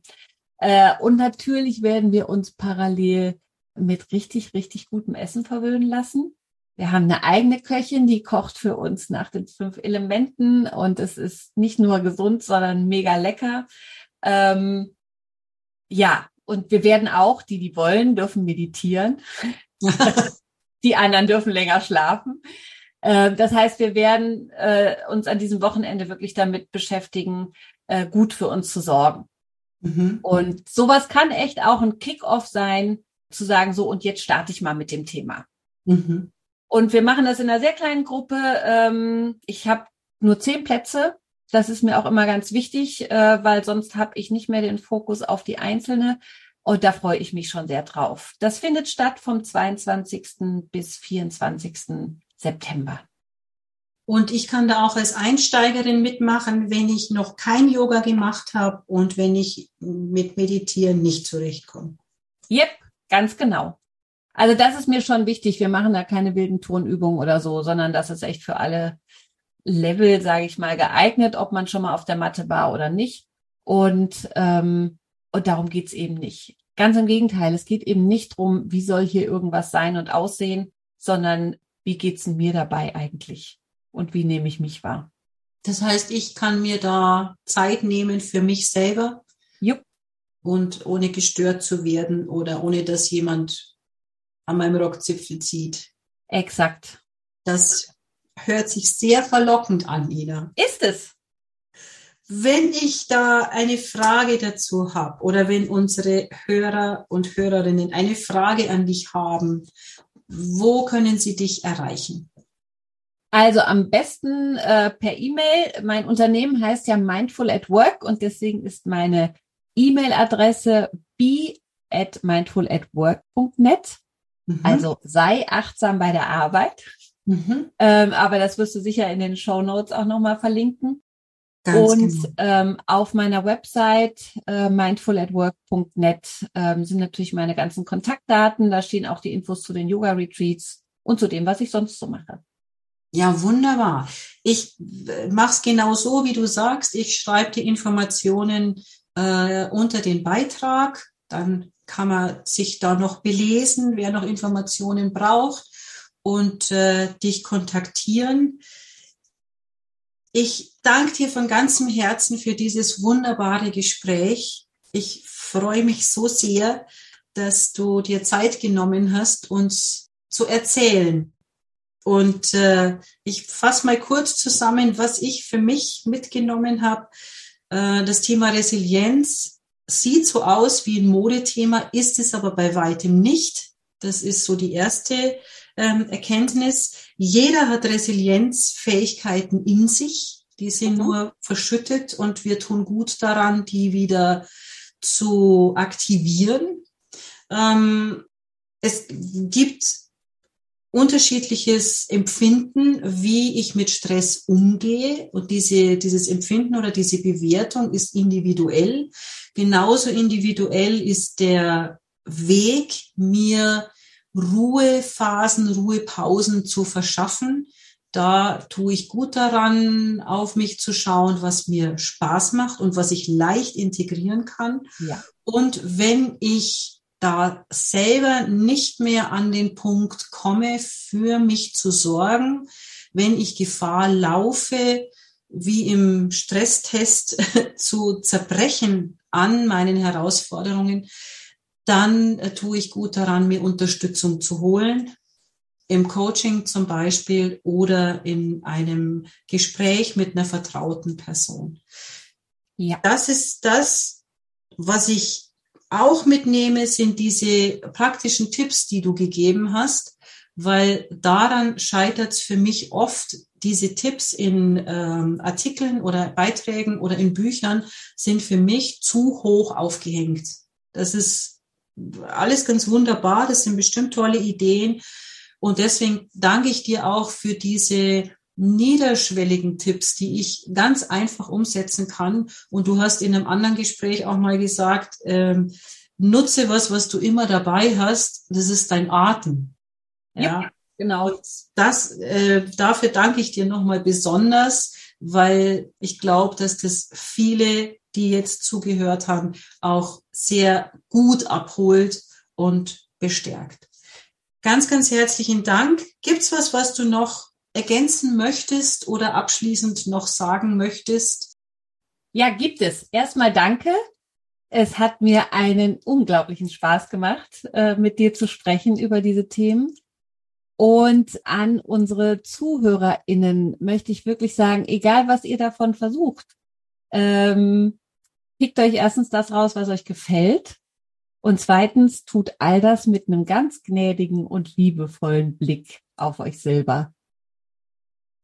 Äh, und natürlich werden wir uns parallel mit richtig, richtig gutem Essen verwöhnen lassen. Wir haben eine eigene Köchin, die kocht für uns nach den fünf Elementen und es ist nicht nur gesund, sondern mega lecker. Ähm, ja, und wir werden auch, die die wollen, dürfen meditieren. (laughs) die anderen dürfen länger schlafen. Äh, das heißt, wir werden äh, uns an diesem Wochenende wirklich damit beschäftigen, äh, gut für uns zu sorgen. Mhm. Und sowas kann echt auch ein Kick-off sein, zu sagen, so und jetzt starte ich mal mit dem Thema. Mhm. Und wir machen das in einer sehr kleinen Gruppe. Ähm, ich habe nur zehn Plätze. Das ist mir auch immer ganz wichtig, weil sonst habe ich nicht mehr den Fokus auf die Einzelne, und da freue ich mich schon sehr drauf. Das findet statt vom 22. bis 24. September. Und ich kann da auch als Einsteigerin mitmachen, wenn ich noch kein Yoga gemacht habe und wenn ich mit Meditieren nicht zurechtkomme. Yep, ganz genau. Also das ist mir schon wichtig. Wir machen da keine wilden Turnübungen oder so, sondern das ist echt für alle Level, sage ich mal, geeignet, ob man schon mal auf der Matte war oder nicht. Und ähm, und darum geht's eben nicht. Ganz im Gegenteil, es geht eben nicht drum, wie soll hier irgendwas sein und aussehen, sondern wie geht's mir dabei eigentlich? Und wie nehme ich mich wahr? Das heißt, ich kann mir da Zeit nehmen für mich selber. Jupp. Und ohne gestört zu werden oder ohne dass jemand an meinem Rockzipfel zieht. Exakt. Das hört sich sehr verlockend an, Ina. Ist es? Wenn ich da eine Frage dazu habe oder wenn unsere Hörer und Hörerinnen eine Frage an dich haben, wo können sie dich erreichen? Also am besten äh, per E-Mail. Mein Unternehmen heißt ja Mindful at Work und deswegen ist meine E-Mail-Adresse b at mindfulatwork.net. Mhm. Also sei achtsam bei der Arbeit. Mhm. Ähm, aber das wirst du sicher in den Show Notes auch nochmal verlinken. Ganz und genau. ähm, auf meiner Website äh, mindfulatwork.net ähm, sind natürlich meine ganzen Kontaktdaten. Da stehen auch die Infos zu den Yoga-Retreats und zu dem, was ich sonst so mache. Ja, wunderbar. Ich äh, mache es genau so, wie du sagst. Ich schreibe die Informationen äh, unter den Beitrag. Dann kann man sich da noch belesen, wer noch Informationen braucht und äh, dich kontaktieren. Ich danke dir von ganzem Herzen für dieses wunderbare Gespräch. Ich freue mich so sehr, dass du dir Zeit genommen hast, uns zu erzählen. Und äh, ich fasse mal kurz zusammen, was ich für mich mitgenommen habe. Äh, das Thema Resilienz sieht so aus wie ein Modethema, ist es aber bei weitem nicht. Das ist so die erste ähm, Erkenntnis. Jeder hat Resilienzfähigkeiten in sich. Die sind mhm. nur verschüttet und wir tun gut daran, die wieder zu aktivieren. Ähm, es gibt unterschiedliches Empfinden, wie ich mit Stress umgehe. Und diese, dieses Empfinden oder diese Bewertung ist individuell. Genauso individuell ist der Weg, mir Ruhephasen, Ruhepausen zu verschaffen. Da tue ich gut daran, auf mich zu schauen, was mir Spaß macht und was ich leicht integrieren kann. Ja. Und wenn ich da selber nicht mehr an den Punkt komme, für mich zu sorgen, wenn ich Gefahr laufe, wie im Stresstest (laughs) zu zerbrechen an meinen Herausforderungen, dann äh, tue ich gut daran, mir Unterstützung zu holen. Im Coaching zum Beispiel oder in einem Gespräch mit einer vertrauten Person. Ja. Das ist das, was ich auch mitnehme, sind diese praktischen Tipps, die du gegeben hast, weil daran scheitert es für mich oft. Diese Tipps in ähm, Artikeln oder Beiträgen oder in Büchern sind für mich zu hoch aufgehängt. Das ist alles ganz wunderbar, das sind bestimmt tolle Ideen. Und deswegen danke ich dir auch für diese niederschwelligen Tipps, die ich ganz einfach umsetzen kann. Und du hast in einem anderen Gespräch auch mal gesagt, ähm, nutze was, was du immer dabei hast. Das ist dein Atem. Ja, ja genau. Das, äh, dafür danke ich dir nochmal besonders, weil ich glaube, dass das viele die jetzt zugehört haben, auch sehr gut abholt und bestärkt. Ganz, ganz herzlichen Dank. Gibt's was, was du noch ergänzen möchtest oder abschließend noch sagen möchtest? Ja, gibt es. Erstmal danke. Es hat mir einen unglaublichen Spaß gemacht, äh, mit dir zu sprechen über diese Themen. Und an unsere ZuhörerInnen möchte ich wirklich sagen, egal was ihr davon versucht, ähm, Pickt euch erstens das raus, was euch gefällt. Und zweitens tut all das mit einem ganz gnädigen und liebevollen Blick auf euch selber.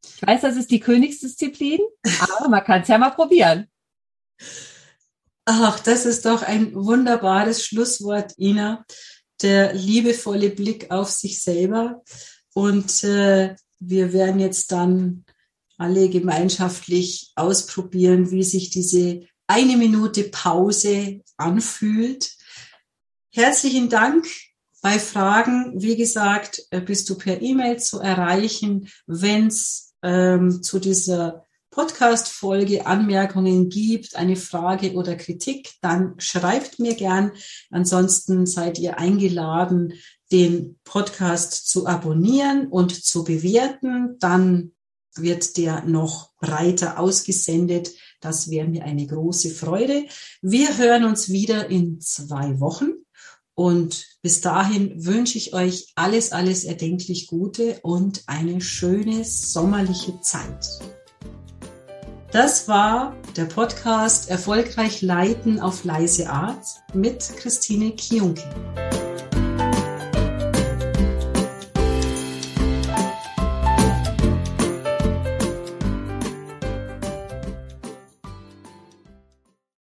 Ich weiß, das ist die Königsdisziplin, aber man kann es ja mal probieren. Ach, das ist doch ein wunderbares Schlusswort, Ina. Der liebevolle Blick auf sich selber. Und äh, wir werden jetzt dann alle gemeinschaftlich ausprobieren, wie sich diese eine Minute Pause anfühlt. Herzlichen Dank. Bei Fragen, wie gesagt, äh, bist du per E-Mail zu erreichen. Wenn es ähm, zu dieser Podcast-Folge Anmerkungen gibt, eine Frage oder Kritik, dann schreibt mir gern. Ansonsten seid ihr eingeladen, den Podcast zu abonnieren und zu bewerten. Dann wird der noch breiter ausgesendet das wäre mir eine große Freude. Wir hören uns wieder in zwei Wochen. Und bis dahin wünsche ich euch alles, alles erdenklich Gute und eine schöne sommerliche Zeit. Das war der Podcast Erfolgreich Leiten auf leise Art mit Christine Kionke.